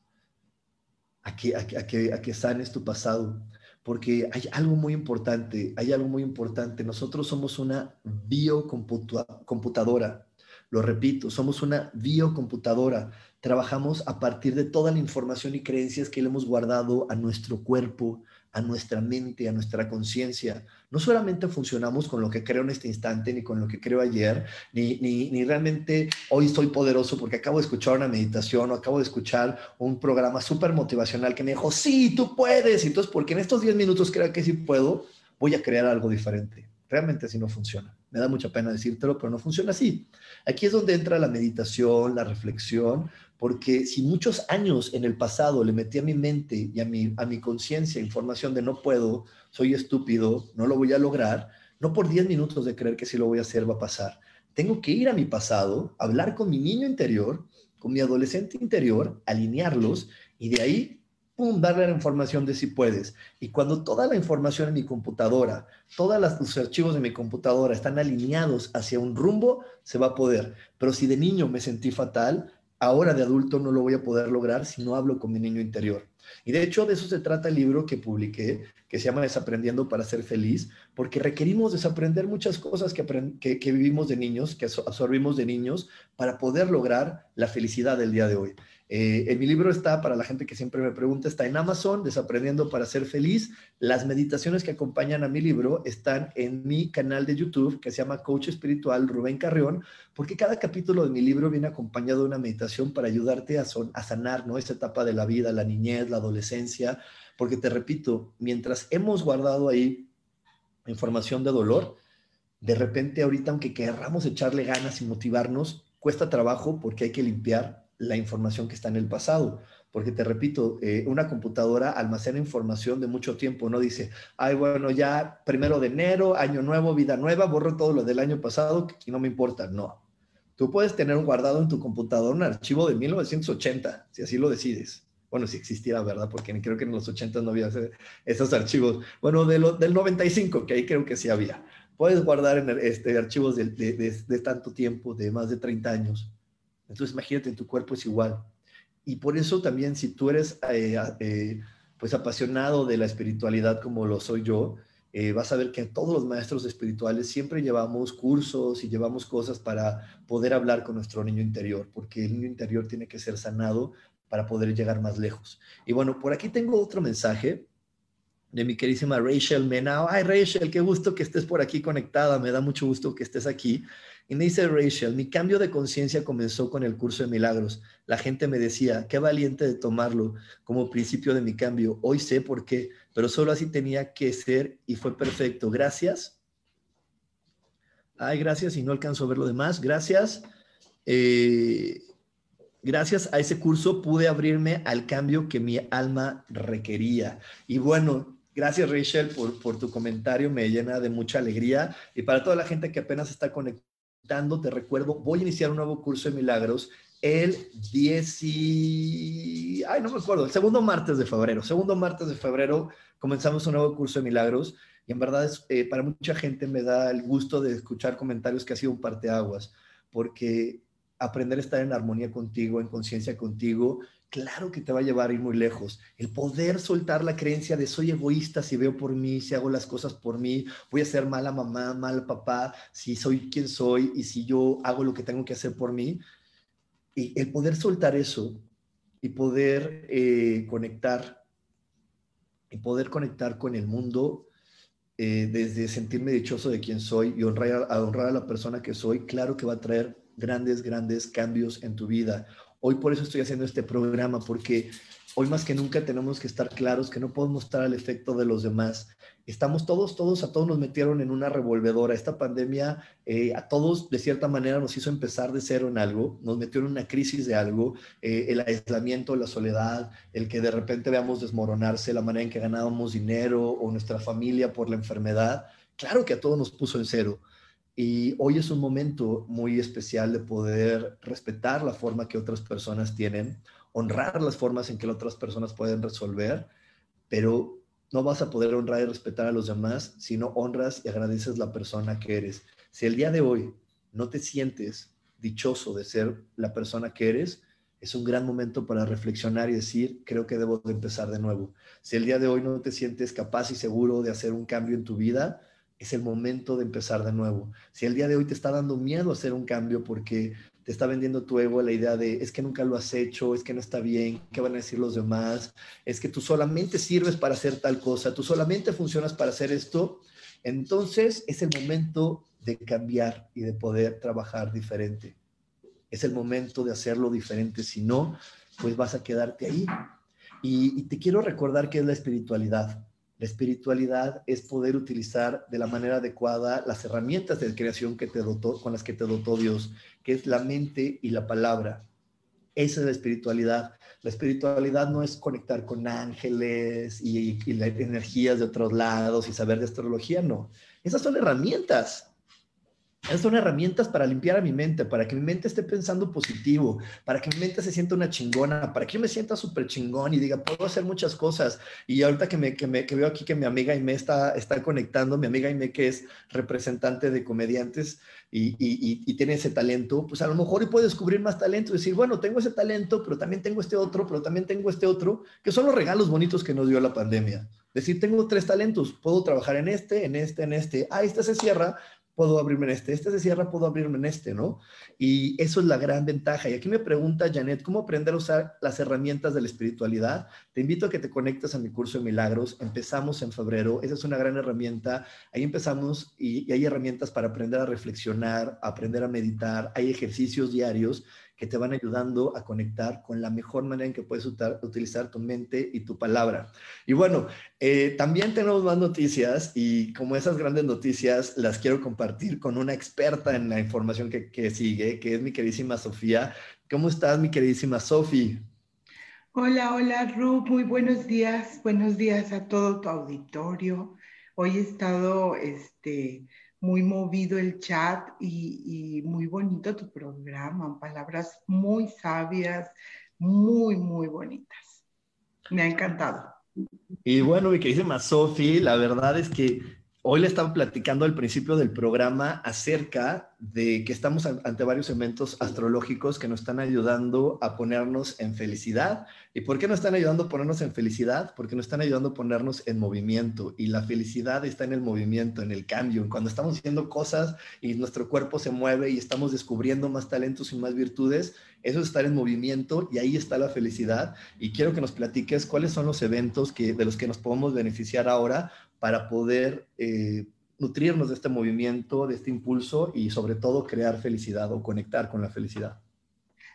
a que, a, que, a que sanes tu pasado. Porque hay algo muy importante, hay algo muy importante. Nosotros somos una biocomputadora lo repito, somos una biocomputadora. Trabajamos a partir de toda la información y creencias que le hemos guardado a nuestro cuerpo, a nuestra mente, a nuestra conciencia. No solamente funcionamos con lo que creo en este instante, ni con lo que creo ayer, ni, ni, ni, realmente hoy soy poderoso porque acabo de escuchar una meditación o acabo de escuchar un programa súper motivacional que me dijo, sí, tú puedes. Entonces, porque en estos 10 minutos creo que sí puedo, voy a crear algo diferente. Realmente así no funciona. Me da mucha pena decírtelo, pero no funciona así. Aquí es donde entra la meditación, la reflexión, porque si muchos años en el pasado le metí a mi mente y a mi, a mi conciencia información de no puedo, soy estúpido, no lo voy a lograr, no por 10 minutos de creer que si lo voy a hacer va a pasar. Tengo que ir a mi pasado, hablar con mi niño interior, con mi adolescente interior, alinearlos y de ahí, pum, darle la información de si puedes. Y cuando toda la información en mi computadora, todos los archivos de mi computadora están alineados hacia un rumbo, se va a poder. Pero si de niño me sentí fatal, ahora de adulto no lo voy a poder lograr si no hablo con mi niño interior. Y de hecho de eso se trata el libro que publiqué, que se llama Desaprendiendo para ser feliz, porque requerimos desaprender muchas cosas que, que, vivimos de niños, que absorbimos de niños, para poder lograr la felicidad del día de hoy. Eh, en mi libro está, para la gente que siempre me pregunta, está en Amazon, Desaprendiendo para ser feliz. Las meditaciones que acompañan a mi libro están en mi canal de YouTube que se llama Coach Espiritual Rubén Carrión, porque cada capítulo de mi libro viene acompañado de una meditación para ayudarte a, a sanar ¿no? esa etapa de la vida, la niñez, la adolescencia, porque te repito, mientras hemos guardado ahí información de dolor, de repente ahorita, aunque querramos echarle ganas y motivarnos, cuesta trabajo porque hay que limpiar la información que está en el pasado. Porque te repito, eh, una computadora almacena información de mucho tiempo, no dice, ay, bueno, ya primero de enero, año nuevo, vida nueva, borro todo lo del año pasado y no me importa. No. Tú puedes tener guardado en tu computadora un archivo de 1980, si así lo decides. Bueno, si existiera, ¿verdad? Porque creo que en los 80 no había esos archivos. Bueno, de lo, del 95, que ahí creo que sí había. Puedes guardar en este, archivos de tanto tiempo, de más de 30 años entonces imagínate, en tu cuerpo es igual. Y por eso también si tú eres eh, eh, pues apasionado de la espiritualidad como lo soy yo, eh, vas a ver que todos los maestros espirituales siempre llevamos cursos y llevamos cosas para poder hablar con nuestro niño interior, porque el niño interior tiene que ser sanado para poder llegar más lejos. Y bueno, por aquí tengo otro mensaje de mi querísima Rachel Menao. Ay, Rachel, qué gusto que estés por aquí conectada, me da mucho gusto que estés aquí. Y me dice Rachel, mi cambio de conciencia comenzó con el curso de milagros. La gente me decía, qué valiente de tomarlo como principio de mi cambio. Hoy sé por qué, pero solo así tenía que ser y fue perfecto. Gracias. Ay, gracias y no alcanzo a ver lo demás. Gracias. Eh, gracias a ese curso pude abrirme al cambio que mi alma requería. Y bueno, Gracias, Rachel, por, tu comentario. Me llena de mucha alegría. Y para toda la gente que apenas está conectada, te recuerdo, voy a iniciar un nuevo curso de milagros el 10 y... Ay, no me acuerdo, el segundo martes de febrero. Segundo martes de febrero comenzamos un nuevo curso de milagros y en verdad es, eh, para mucha gente me da el gusto de escuchar comentarios que ha sido un parteaguas, porque aprender a estar en armonía contigo, en conciencia contigo, claro que te va a llevar a ir muy lejos. El poder soltar la creencia de soy egoísta si veo por mí, si hago las cosas por mí, voy a ser mala mamá, mal papá, si soy quien soy y si yo hago lo que tengo que hacer por mí. Y el poder soltar eso y poder eh, conectar y poder conectar con el mundo eh, desde sentirme dichoso de quien soy y honrar a, honrar a la persona que soy, claro que va a traer grandes, grandes cambios en tu vida. Hoy por eso estoy haciendo este programa, porque hoy más que nunca tenemos que estar claros que no podemos estar al efecto de los demás. Estamos todos, todos, a todos nos metieron en una revolvedora. Esta pandemia eh, a todos de cierta manera nos hizo empezar de cero en algo, nos metió en una crisis de algo, eh, el aislamiento, la soledad, el que de repente veamos desmoronarse la manera en que ganábamos dinero o nuestra familia por la enfermedad. Claro que a todos nos puso en cero. Y hoy es un momento muy especial de poder respetar la forma que otras personas tienen, honrar las formas en que otras personas pueden resolver, pero no vas a poder honrar y respetar a los demás si no honras y agradeces la persona que eres. Si el día de hoy no te sientes dichoso de ser la persona que eres, es un gran momento para reflexionar y decir, creo que debo de empezar de nuevo. Si el día de hoy no te sientes capaz y seguro de hacer un cambio en tu vida, es el momento de empezar de nuevo. Si el día de hoy te está dando miedo hacer un cambio porque te está vendiendo tu ego la idea de es que nunca lo has hecho, es que no está bien, qué van a decir los demás, es que tú solamente sirves para hacer tal cosa, tú solamente funcionas para hacer esto, entonces es el momento de cambiar y de poder trabajar diferente. Es el momento de hacerlo diferente, si no, pues vas a quedarte ahí. Y, y te quiero recordar que es la espiritualidad. La espiritualidad es poder utilizar de la manera adecuada las herramientas de creación que te dotó, con las que te dotó Dios, que es la mente y la palabra. Esa es la espiritualidad. La espiritualidad no es conectar con ángeles y, energías de otros lados y saber de astrología, no. Esas son herramientas. Son herramientas para limpiar a mi mente, para que mi mente esté pensando positivo, para que mi mente se sienta una chingona, para que yo me sienta súper chingón y diga, puedo hacer muchas cosas. Y ahorita que, me, que, me, que veo aquí que mi amiga Aime está, está conectando, mi amiga Aime que es representante de comediantes y, y, y, tiene ese talento, pues a lo mejor y puede descubrir más talento y decir, bueno, tengo ese talento, pero también tengo este otro, pero también tengo este otro, que son los regalos bonitos que nos dio la pandemia. Decir, tengo tres talentos, puedo trabajar en este, en este, en este. Ah, este se cierra, puedo abrirme en este, este se cierra, puedo abrirme en este, ¿no? Y eso es la gran ventaja. Y aquí me pregunta Janet, ¿cómo aprender a usar las herramientas de la espiritualidad? Te invito a que te conectes a mi curso de milagros. Empezamos en febrero, esa es una gran herramienta. Ahí empezamos y, y hay herramientas para aprender a reflexionar, aprender a meditar, hay ejercicios diarios que te van ayudando a conectar con la mejor manera en que puedes utilizar tu mente y tu palabra. Y bueno, eh, también tenemos más noticias y como esas grandes noticias las quiero compartir con una experta en la información que, que sigue, que es mi queridísima Sofía. ¿Cómo estás, mi queridísima Sofía? Hola, hola, Ru, muy buenos días. Buenos días a todo tu auditorio. Hoy he estado, este, muy movido el chat y, muy bonito tu programa, palabras muy sabias, muy, muy bonitas. Me ha encantado. Y bueno, mi querida Sofi, la verdad es que hoy le estaba platicando al principio del programa acerca de que estamos ante varios eventos astrológicos que nos están ayudando a ponernos en felicidad. ¿Y por qué nos están ayudando a ponernos en felicidad? Porque nos están ayudando a ponernos en movimiento. Y la felicidad está en el movimiento, en el cambio, cuando estamos haciendo cosas y nuestro cuerpo se mueve y estamos descubriendo más talentos y más virtudes. Eso es estar en movimiento y ahí está la felicidad. Y quiero que nos platiques cuáles son los eventos que, de los que nos podemos beneficiar ahora para poder... Eh, nutrirnos de este movimiento, de este impulso y sobre todo crear felicidad o conectar con la felicidad.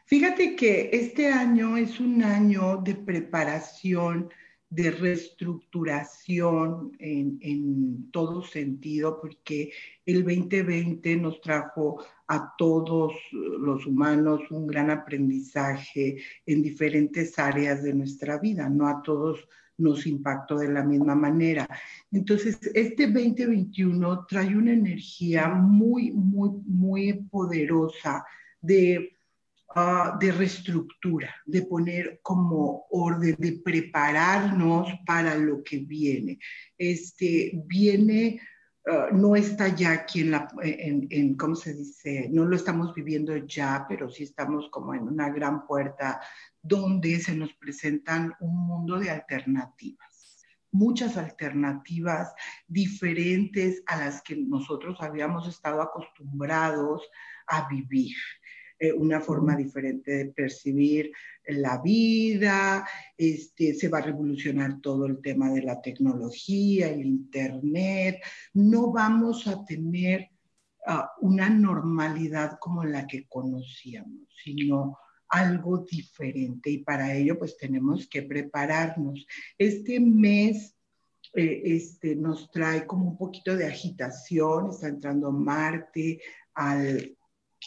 Fíjate que este año es un año de preparación, de reestructuración en, en, todo sentido, porque el 2020 nos trajo a todos los humanos un gran aprendizaje en diferentes áreas de nuestra vida, no a todos nos impactó de la misma manera. Entonces, este 2021 trae una energía muy, muy, muy poderosa de, uh, de reestructura, de poner como orden, de prepararnos para lo que viene. Este viene... Uh, no está ya aquí en la, en, en, ¿cómo se dice? No lo estamos viviendo ya, pero sí estamos como en una gran puerta donde se nos presentan un mundo de alternativas, muchas alternativas diferentes a las que nosotros habíamos estado acostumbrados a vivir. Eh, una forma diferente de percibir la vida, este, se va a revolucionar todo el tema de la tecnología, el Internet, no vamos a tener uh, una normalidad como la que conocíamos, sino algo diferente. Y para ello pues tenemos que prepararnos. Este mes eh, este, nos trae como un poquito de agitación, está entrando Marte al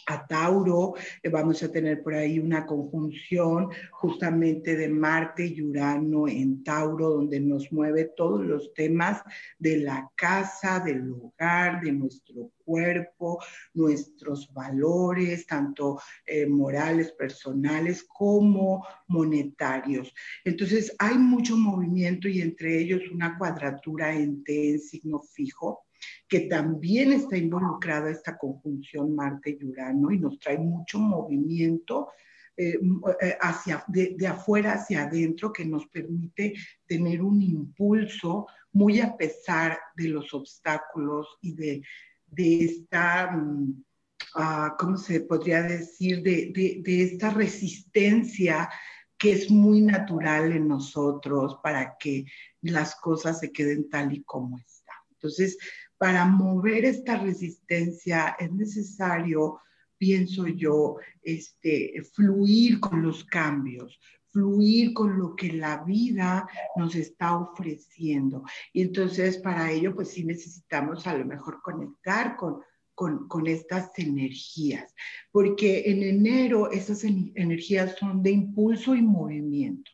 a Tauro, eh, vamos a tener por ahí una conjunción justamente de Marte y Urano en Tauro, donde nos mueve todos los temas de la casa, del hogar, de nuestro cuerpo, nuestros valores, tanto eh, morales, personales, como monetarios. Entonces hay mucho movimiento y entre ellos una cuadratura en T en signo fijo que también está involucrada esta conjunción Marte y Urano y nos trae mucho movimiento eh, eh, hacia, de, de, afuera hacia adentro que nos permite tener un impulso muy a pesar de los obstáculos y de, de esta, mm, ah, ¿cómo se podría decir? De, de, esta resistencia que es muy natural en nosotros para que las cosas se queden tal y como están. Entonces, para mover esta resistencia es necesario, pienso yo, este, fluir con los cambios, fluir con lo que la vida nos está ofreciendo. Y entonces para ello, pues sí necesitamos a lo mejor conectar con, con, estas energías, porque en enero esas energías son de impulso y movimiento.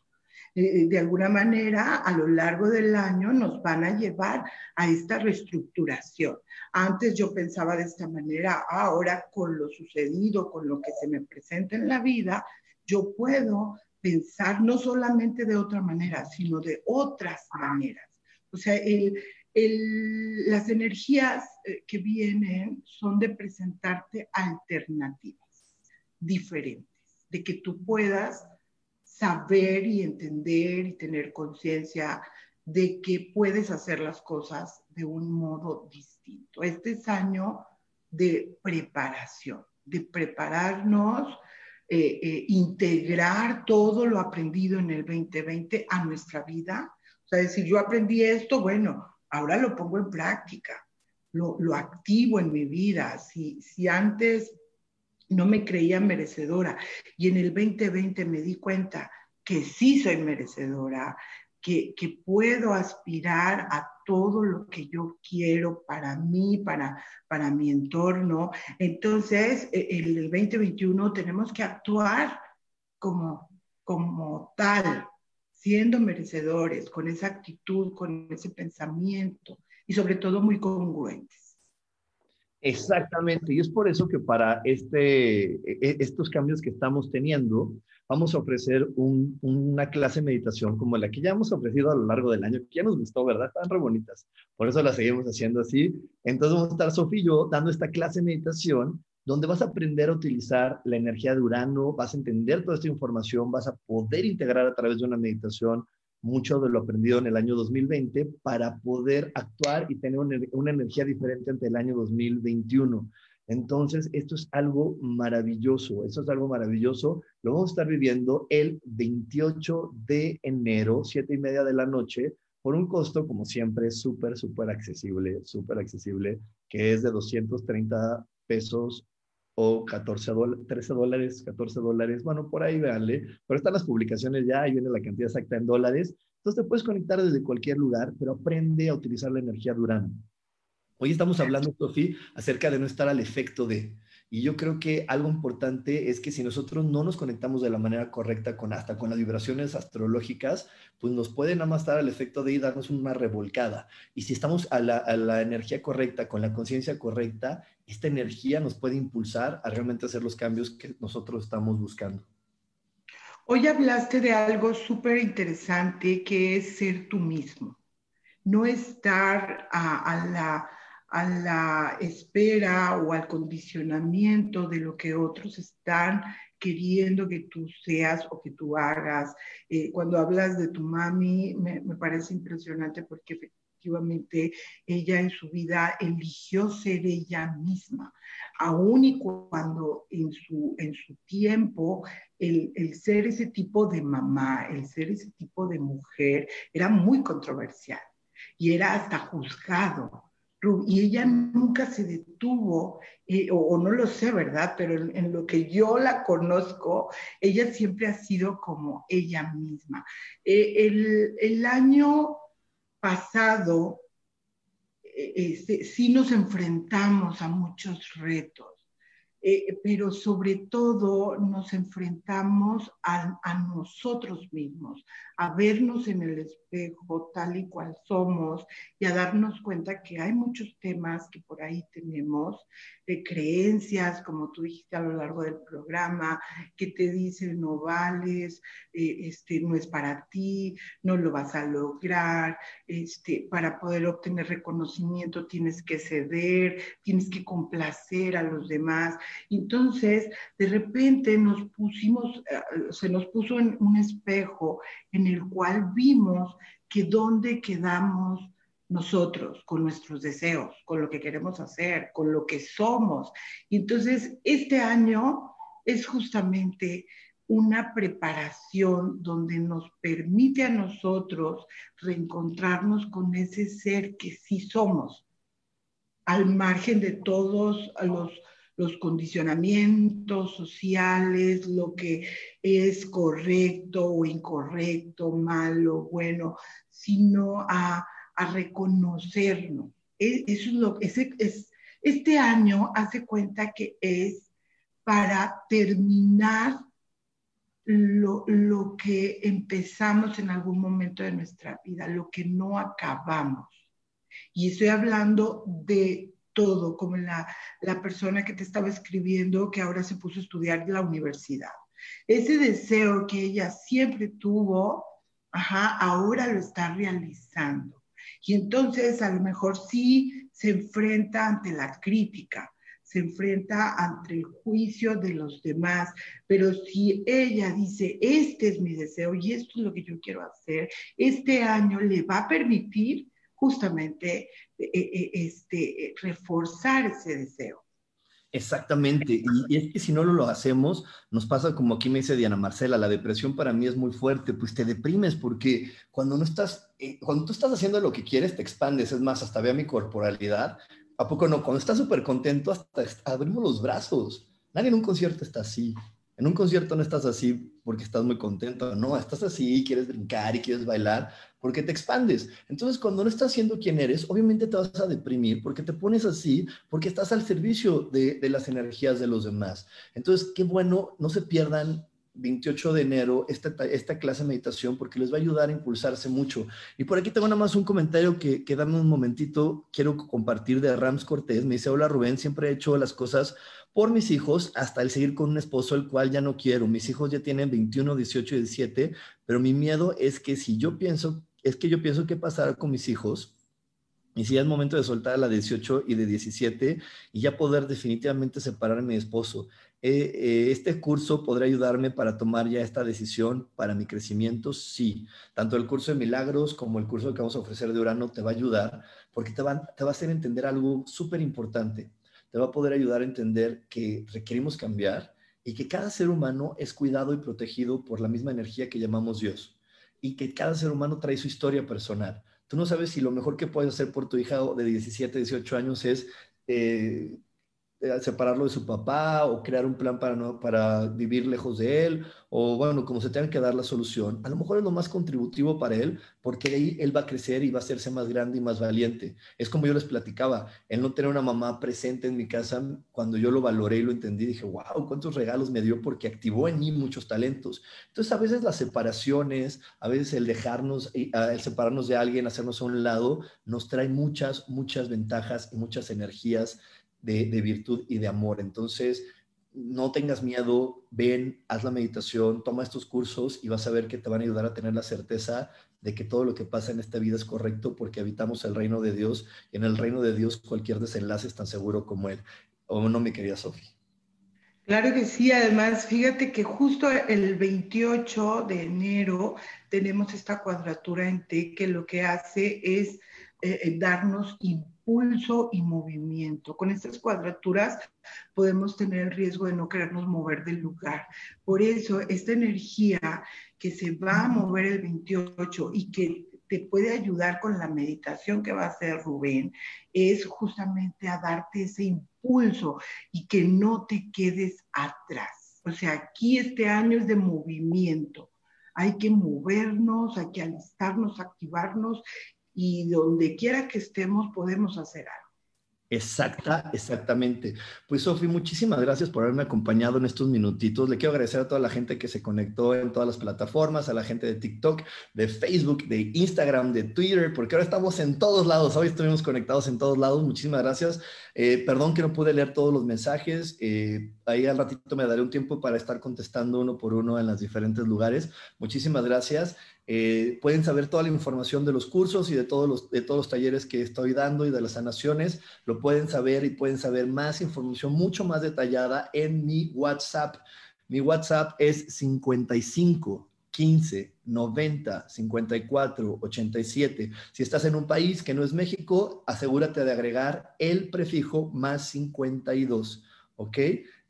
De, alguna manera, a lo largo del año nos van a llevar a esta reestructuración. Antes yo pensaba de esta manera, ahora con lo sucedido, con lo que se me presenta en la vida, yo puedo pensar no solamente de otra manera, sino de otras maneras. O sea, las energías eh, que vienen son de presentarte alternativas diferentes, de que tú puedas saber y entender y tener conciencia de que puedes hacer las cosas de un modo distinto. Este es año de preparación, de prepararnos eh, eh, integrar todo lo aprendido en el 2020 a nuestra vida. O sea, decir, yo aprendí esto, bueno, ahora lo pongo en práctica, lo, lo activo en mi vida. Si, si antes no me creía merecedora y en el 2020 me di cuenta que sí soy merecedora, que, que, puedo aspirar a todo lo que yo quiero para mí, para, para mi entorno. Entonces, e, en el 2021 tenemos que actuar como, como tal, siendo merecedores, con esa actitud, con ese pensamiento y sobre todo muy congruentes. Exactamente, y es por eso que para este, e, e, estos cambios que estamos teniendo, vamos a ofrecer una clase de meditación como la que ya hemos ofrecido a lo largo del año, que ya nos gustó, ¿verdad? Están re bonitas. Por eso la seguimos haciendo así. Entonces vamos a estar Sofía y yo dando esta clase de meditación donde vas a aprender a utilizar la energía de Urano, vas a entender toda esta información, vas a poder integrar a través de una meditación mucho de lo aprendido en el año 2020 para poder actuar y tener una, una energía diferente ante el año 2021. Entonces, esto es algo maravilloso, esto es algo maravilloso. Lo vamos a estar viviendo el 28 de enero, siete y media de la noche, por un costo, como siempre, súper, súper accesible, súper accesible, que es de 230 pesos o 14 dólares, 13 dólares, 14 dólares, bueno, por ahí véanle, pero están las publicaciones ya, ahí viene la cantidad exacta en dólares. Entonces te puedes conectar desde cualquier lugar, pero aprende a utilizar la energía Durán. Hoy estamos hablando, Sofía, acerca de no estar al efecto de. Y yo creo que algo importante es que si nosotros no nos conectamos de la manera correcta con hasta con las vibraciones astrológicas, pues nos puede nada más al efecto de ir darnos una revolcada. Y si estamos a la, a la energía correcta, con la conciencia correcta, esta energía nos puede impulsar a realmente hacer los cambios que nosotros estamos buscando. Hoy hablaste de algo súper interesante que es ser tú mismo, no estar a la a la espera o al condicionamiento de lo que otros están queriendo que tú seas o que tú hagas. Eh, cuando hablas de tu mami, me, parece impresionante porque efectivamente ella en su vida eligió ser ella misma, aun y cuando en su, en su tiempo el, el, ser ese tipo de mamá, el ser ese tipo de mujer era muy controversial y era hasta juzgado y ella nunca se detuvo, eh, o, no lo sé, ¿verdad? Pero en, lo que yo la conozco, ella siempre ha sido como ella misma. Eh, el, año pasado eh, sí nos enfrentamos a muchos retos eh, pero sobre todo nos enfrentamos a, nosotros mismos, a vernos en el espejo tal y cual somos y a darnos cuenta que hay muchos temas que por ahí tenemos, de creencias, como tú dijiste a lo largo del programa, que te dicen no vales, eh, este, no es para ti, no lo vas a lograr, este, para poder obtener reconocimiento tienes que ceder, tienes que complacer a los demás. Entonces, de repente nos pusimos, eh, se nos puso en un espejo en el cual vimos que dónde quedamos nosotros, con nuestros deseos, con lo que queremos hacer, con lo que somos. Entonces, este año es justamente una preparación donde nos permite a nosotros reencontrarnos con ese ser que sí somos, al margen de todos los, los condicionamientos sociales, lo que es correcto o incorrecto, malo, bueno, sino a, reconocernos. E, eso es lo, es, este año hace cuenta que es para terminar lo, lo, que empezamos en algún momento de nuestra vida, lo que no acabamos. Y estoy hablando de todo, como la, la persona que te estaba escribiendo que ahora se puso a estudiar la universidad. Ese deseo que ella siempre tuvo, ajá, ahora lo está realizando. Y entonces a lo mejor sí se enfrenta ante la crítica, se enfrenta ante el juicio de los demás, pero si ella dice, este es mi deseo y esto es lo que yo quiero hacer, este año le va a permitir justamente este, reforzar ese deseo. Exactamente, y, es que si no lo hacemos, nos pasa como aquí me dice Diana Marcela, la depresión para mí es muy fuerte, pues te deprimes porque cuando no estás, eh, cuando tú estás haciendo lo que quieres, te expandes, es más, hasta vea mi corporalidad, ¿A poco no? Cuando estás súper contento, hasta abrimos los brazos. Nadie en un concierto está así. En un concierto no estás así porque estás muy contento, no, estás así, quieres brincar y quieres bailar porque te expandes. Entonces, cuando no estás siendo quien eres, obviamente te vas a deprimir porque te pones así, porque estás al servicio de las energías de los demás. Entonces, qué bueno, no se pierdan 28 de enero esta, esta clase de meditación porque les va a ayudar a impulsarse mucho. Y por aquí tengo nada más un comentario que, que dame un momentito, quiero compartir de Rams Cortés. Me dice, hola Rubén, siempre he hecho las cosas por mis hijos hasta el seguir con un esposo el cual ya no quiero. Mis hijos ya tienen 21, 18 y 17, pero mi miedo es que si yo pienso, es que yo pienso que pasará con mis hijos. Y si es momento de soltar a la 18 y de 17 y ya poder definitivamente separarme de mi esposo. Eh, eh, ¿este curso podrá ayudarme para tomar ya esta decisión para mi crecimiento? Sí, tanto el curso de milagros como el curso que vamos a ofrecer de Urano te va a ayudar porque te va, te va a hacer entender algo súper importante. Te va a poder ayudar a entender que requerimos cambiar y que cada ser humano es cuidado y protegido por la misma energía que llamamos Dios y que cada ser humano trae su historia personal. Tú no sabes si lo mejor que puedes hacer por tu hija de 17, 18 años es eh, separarlo de su papá o crear un plan para, no, para vivir lejos de él o bueno, como se tenga que dar la solución, a lo mejor es lo más contributivo para él porque ahí él va a crecer y va a hacerse más grande y más valiente. Es como yo les platicaba, el no tener una mamá presente en mi casa, cuando yo lo valoré y lo entendí, dije, wow, cuántos regalos me dio porque activó en mí muchos talentos. Entonces a veces las separaciones, a veces el dejarnos, el separarnos de alguien, hacernos a un lado, nos trae muchas, muchas ventajas y muchas energías de, virtud y de amor. Entonces, no tengas miedo, ven, haz la meditación, toma estos cursos y vas a ver que te van a ayudar a tener la certeza de que todo lo que pasa en esta vida es correcto porque habitamos el reino de Dios y en el reino de Dios cualquier desenlace es tan seguro como él. ¿O no, mi querida Sofía? Claro que sí, además, fíjate que justo el 28 de enero tenemos esta cuadratura en T que lo que hace es eh, eh, darnos impulso y movimiento. Con estas cuadraturas podemos tener el riesgo de no querernos mover del lugar. Por eso, esta energía que se va a mover el 28 y que te puede ayudar con la meditación que va a hacer Rubén, es justamente a darte ese impulso y que no te quedes atrás. O sea, aquí este año es de movimiento. Hay que movernos, hay que alistarnos, activarnos y donde quiera que estemos podemos hacer algo. Exacta, exactamente. Pues Sofi, muchísimas gracias por haberme acompañado en estos minutitos. Le quiero agradecer a toda la gente que se conectó en todas las plataformas, a la gente de TikTok, de Facebook, de Instagram, de Twitter, porque ahora estamos en todos lados. Hoy estuvimos conectados en todos lados. Muchísimas gracias. Eh, perdón que no pude leer todos los mensajes. Eh, ahí al ratito me daré un tiempo para estar contestando uno por uno en los diferentes lugares. Muchísimas gracias. Eh, pueden saber toda la información de los cursos y de todos los, de todos los talleres que estoy dando y de las sanaciones. Lo pueden saber y pueden saber más información mucho más detallada en mi WhatsApp. Mi WhatsApp es 55 15 90 54 87. Si estás en un país que no es México, asegúrate de agregar el prefijo más 52. ¿Ok?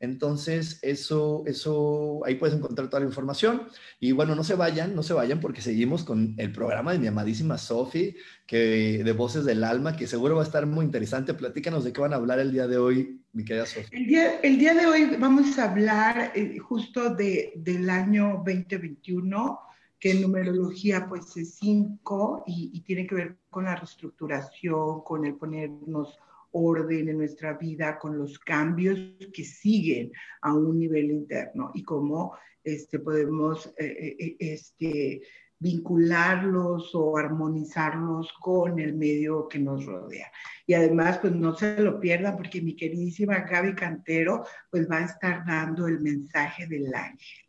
Entonces, eso, eso, ahí puedes encontrar toda la información. Y bueno, no se vayan, no se vayan porque seguimos con el programa de mi amadísima Sofi, que de Voces del Alma, que seguro va a estar muy interesante. Platícanos de qué van a hablar el día de hoy, mi querida Sofi. El día, el día de hoy vamos a hablar eh, justo de, del año 2021 que en numerología pues es 5 y, y, tiene que ver con la reestructuración, con el ponernos orden en nuestra vida, con los cambios que siguen a un nivel interno y cómo este, podemos eh, eh, eh, este, vincularlos o armonizarlos con el medio que nos rodea. Y además, pues no se lo pierdan porque mi queridísima Gaby Cantero pues va a estar dando el mensaje del ángel.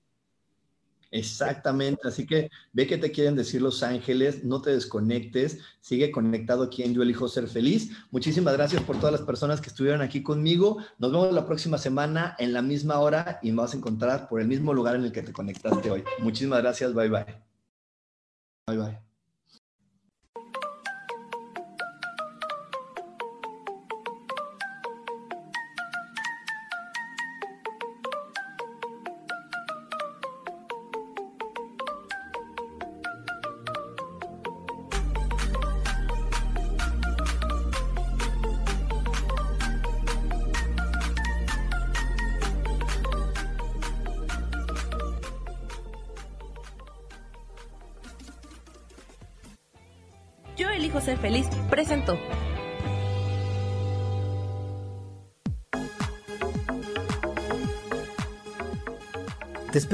Exactamente, así que ve que te quieren decir los ángeles, no te desconectes, sigue conectado aquí en Yo elijo ser feliz. Muchísimas gracias por todas las personas que estuvieron aquí conmigo. Nos vemos la próxima semana en la misma hora y me vas a encontrar por el mismo lugar en el que te conectaste hoy. Muchísimas gracias, bye bye. Bye bye.